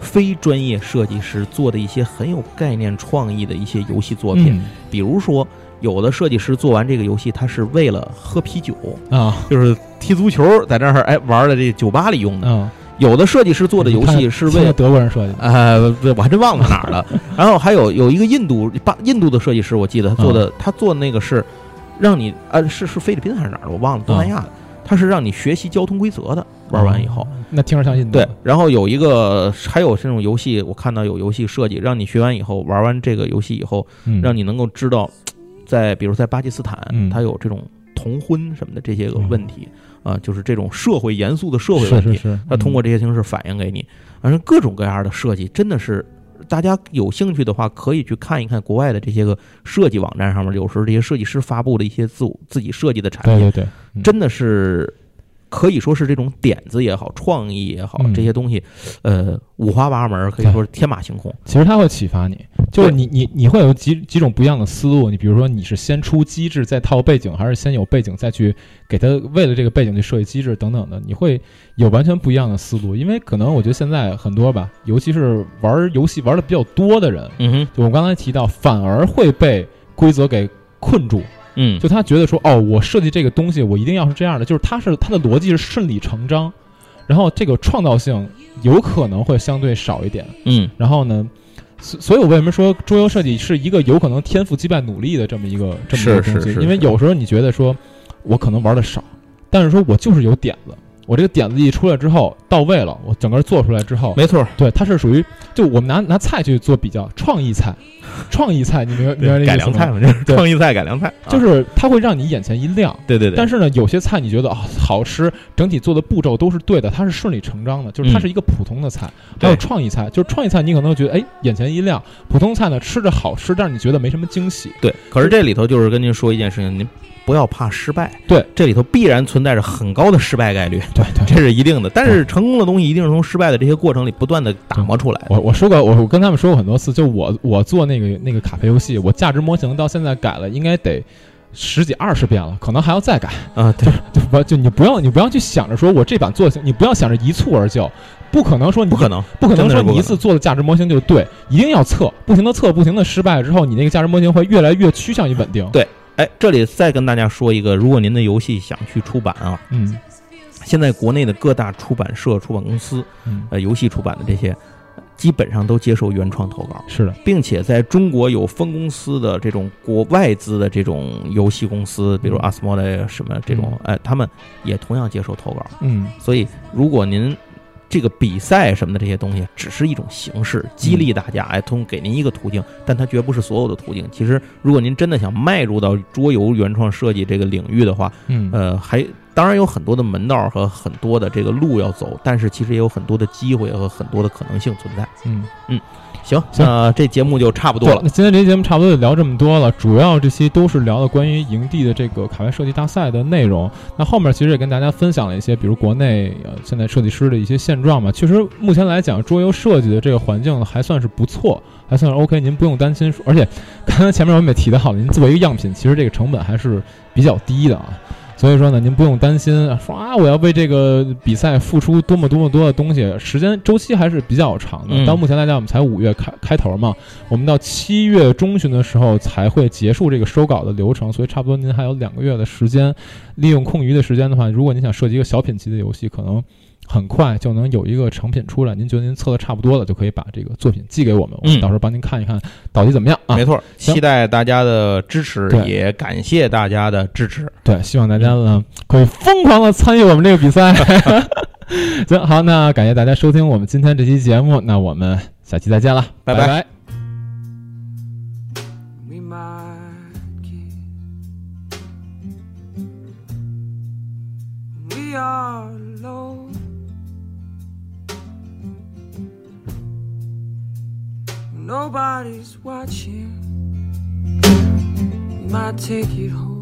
非专业设计师做的一些很有概念创意的一些游戏作品，嗯比如说有的设计师做完这个游戏，他是为了喝啤酒啊，就是踢足球，在这儿哎玩的这酒吧里用的。嗯，有的设计师做的游戏是为了德国人设计，呃，我还真忘了哪儿了。然后还有有一个印度巴印度的设计师，我记得他做的他做的那个是让你啊是是菲律宾还是哪儿的，我忘了，东南亚的，他是让你学习交通规则的。玩完以后，那听着像印度。对，然后有一个还有这种游戏，我看到有游戏设计让你学完以后，玩完这个游戏以后，让你能够知道，在比如在巴基斯坦，它有这种同婚什么的这些个问题啊，就是这种社会严肃的社会问题，他通过这些形式反映给你，反正各种各样的设计，真的是大家有兴趣的话，可以去看一看国外的这些个设计网站上面，有时候这些设计师发布的一些自我自己设计的产品，对对对，真的是。可以说是这种点子也好，创意也好，这些东西，呃，五花八门，可以说是天马行空。其实它会启发你，就是你你你会有几几种不一样的思路。你比如说，你是先出机制再套背景，还是先有背景再去给它为了这个背景去设计机制等等的？你会有完全不一样的思路。因为可能我觉得现在很多吧，尤其是玩游戏玩的比较多的人，嗯哼，就我刚才提到，反而会被规则给困住。嗯，就他觉得说，哦，我设计这个东西，我一定要是这样的，就是他是他的逻辑是顺理成章，然后这个创造性有可能会相对少一点。嗯，然后呢，所所以，我为什么说桌游设计是一个有可能天赋击败努力的这么一个这么一个东西？因为有时候你觉得说，我可能玩的少，但是说我就是有点子。我这个点子一出来之后到位了，我整个做出来之后，没错，对，它是属于就我们拿拿菜去做比较，创意菜，创意菜，你明白明白改良菜嘛？就是创意菜改良菜，就是它会让你眼前一亮。对对对。但是呢，有些菜你觉得啊好吃，整体做的步骤都是对的，它是顺理成章的，就是它是一个普通的菜。还有创意菜，就是创意菜你可能觉得哎眼前一亮，普通菜呢吃着好吃，但是你觉得没什么惊喜。对，可是这里头就是跟您说一件事情，您。不要怕失败，对，这里头必然存在着很高的失败概率，对，这是一定的。但是成功的东西一定是从失败的这些过程里不断的打磨出来。我我说过，我我跟他们说过很多次，就我我做那个那个卡牌游戏，我价值模型到现在改了，应该得十几二十遍了，可能还要再改啊。对，就不就你不要你不要去想着说我这版做你不要想着一蹴而就，不可能说你不可能不可能说你一次做的价值模型就对，一定要测，不停的测，不停的失败之后，你那个价值模型会越来越趋向于稳定。对。哎，这里再跟大家说一个，如果您的游戏想去出版啊，嗯，现在国内的各大出版社、出版公司，呃，游戏出版的这些，基本上都接受原创投稿，是的，并且在中国有分公司的这种国外资的这种游戏公司，比如阿斯莫的什么这种，哎，他们也同样接受投稿，嗯，所以如果您。这个比赛什么的这些东西，只是一种形式，激励大家，哎，通给您一个途径，但它绝不是所有的途径。其实，如果您真的想迈入到桌游原创设计这个领域的话，嗯，呃，还当然有很多的门道和很多的这个路要走，但是其实也有很多的机会和很多的可能性存在。嗯嗯。行，那这节目就差不多了。那今天这节目差不多就聊这么多了，主要这些都是聊的关于营地的这个卡牌设计大赛的内容。那后面其实也跟大家分享了一些，比如国内呃现在设计师的一些现状嘛。确实，目前来讲，桌游设计的这个环境还算是不错，还算是 OK。您不用担心，而且刚才前面我们也提到了，您作为一个样品，其实这个成本还是比较低的啊。所以说呢，您不用担心说啊，我要为这个比赛付出多么多么多的东西，时间周期还是比较长的。到目前来讲，我们才五月开开头嘛，我们到七月中旬的时候才会结束这个收稿的流程，所以差不多您还有两个月的时间，利用空余的时间的话，如果您想设计一个小品级的游戏，可能。很快就能有一个成品出来，您觉得您测的差不多了，就可以把这个作品寄给我们，我们到时候帮您看一看到底怎么样啊？没错，期待大家的支持，也感谢大家的支持。对，希望大家呢可以疯狂的参与我们这个比赛。行，好，那感谢大家收听我们今天这期节目，那我们下期再见了，拜拜。Nobody's watching. Might take it home.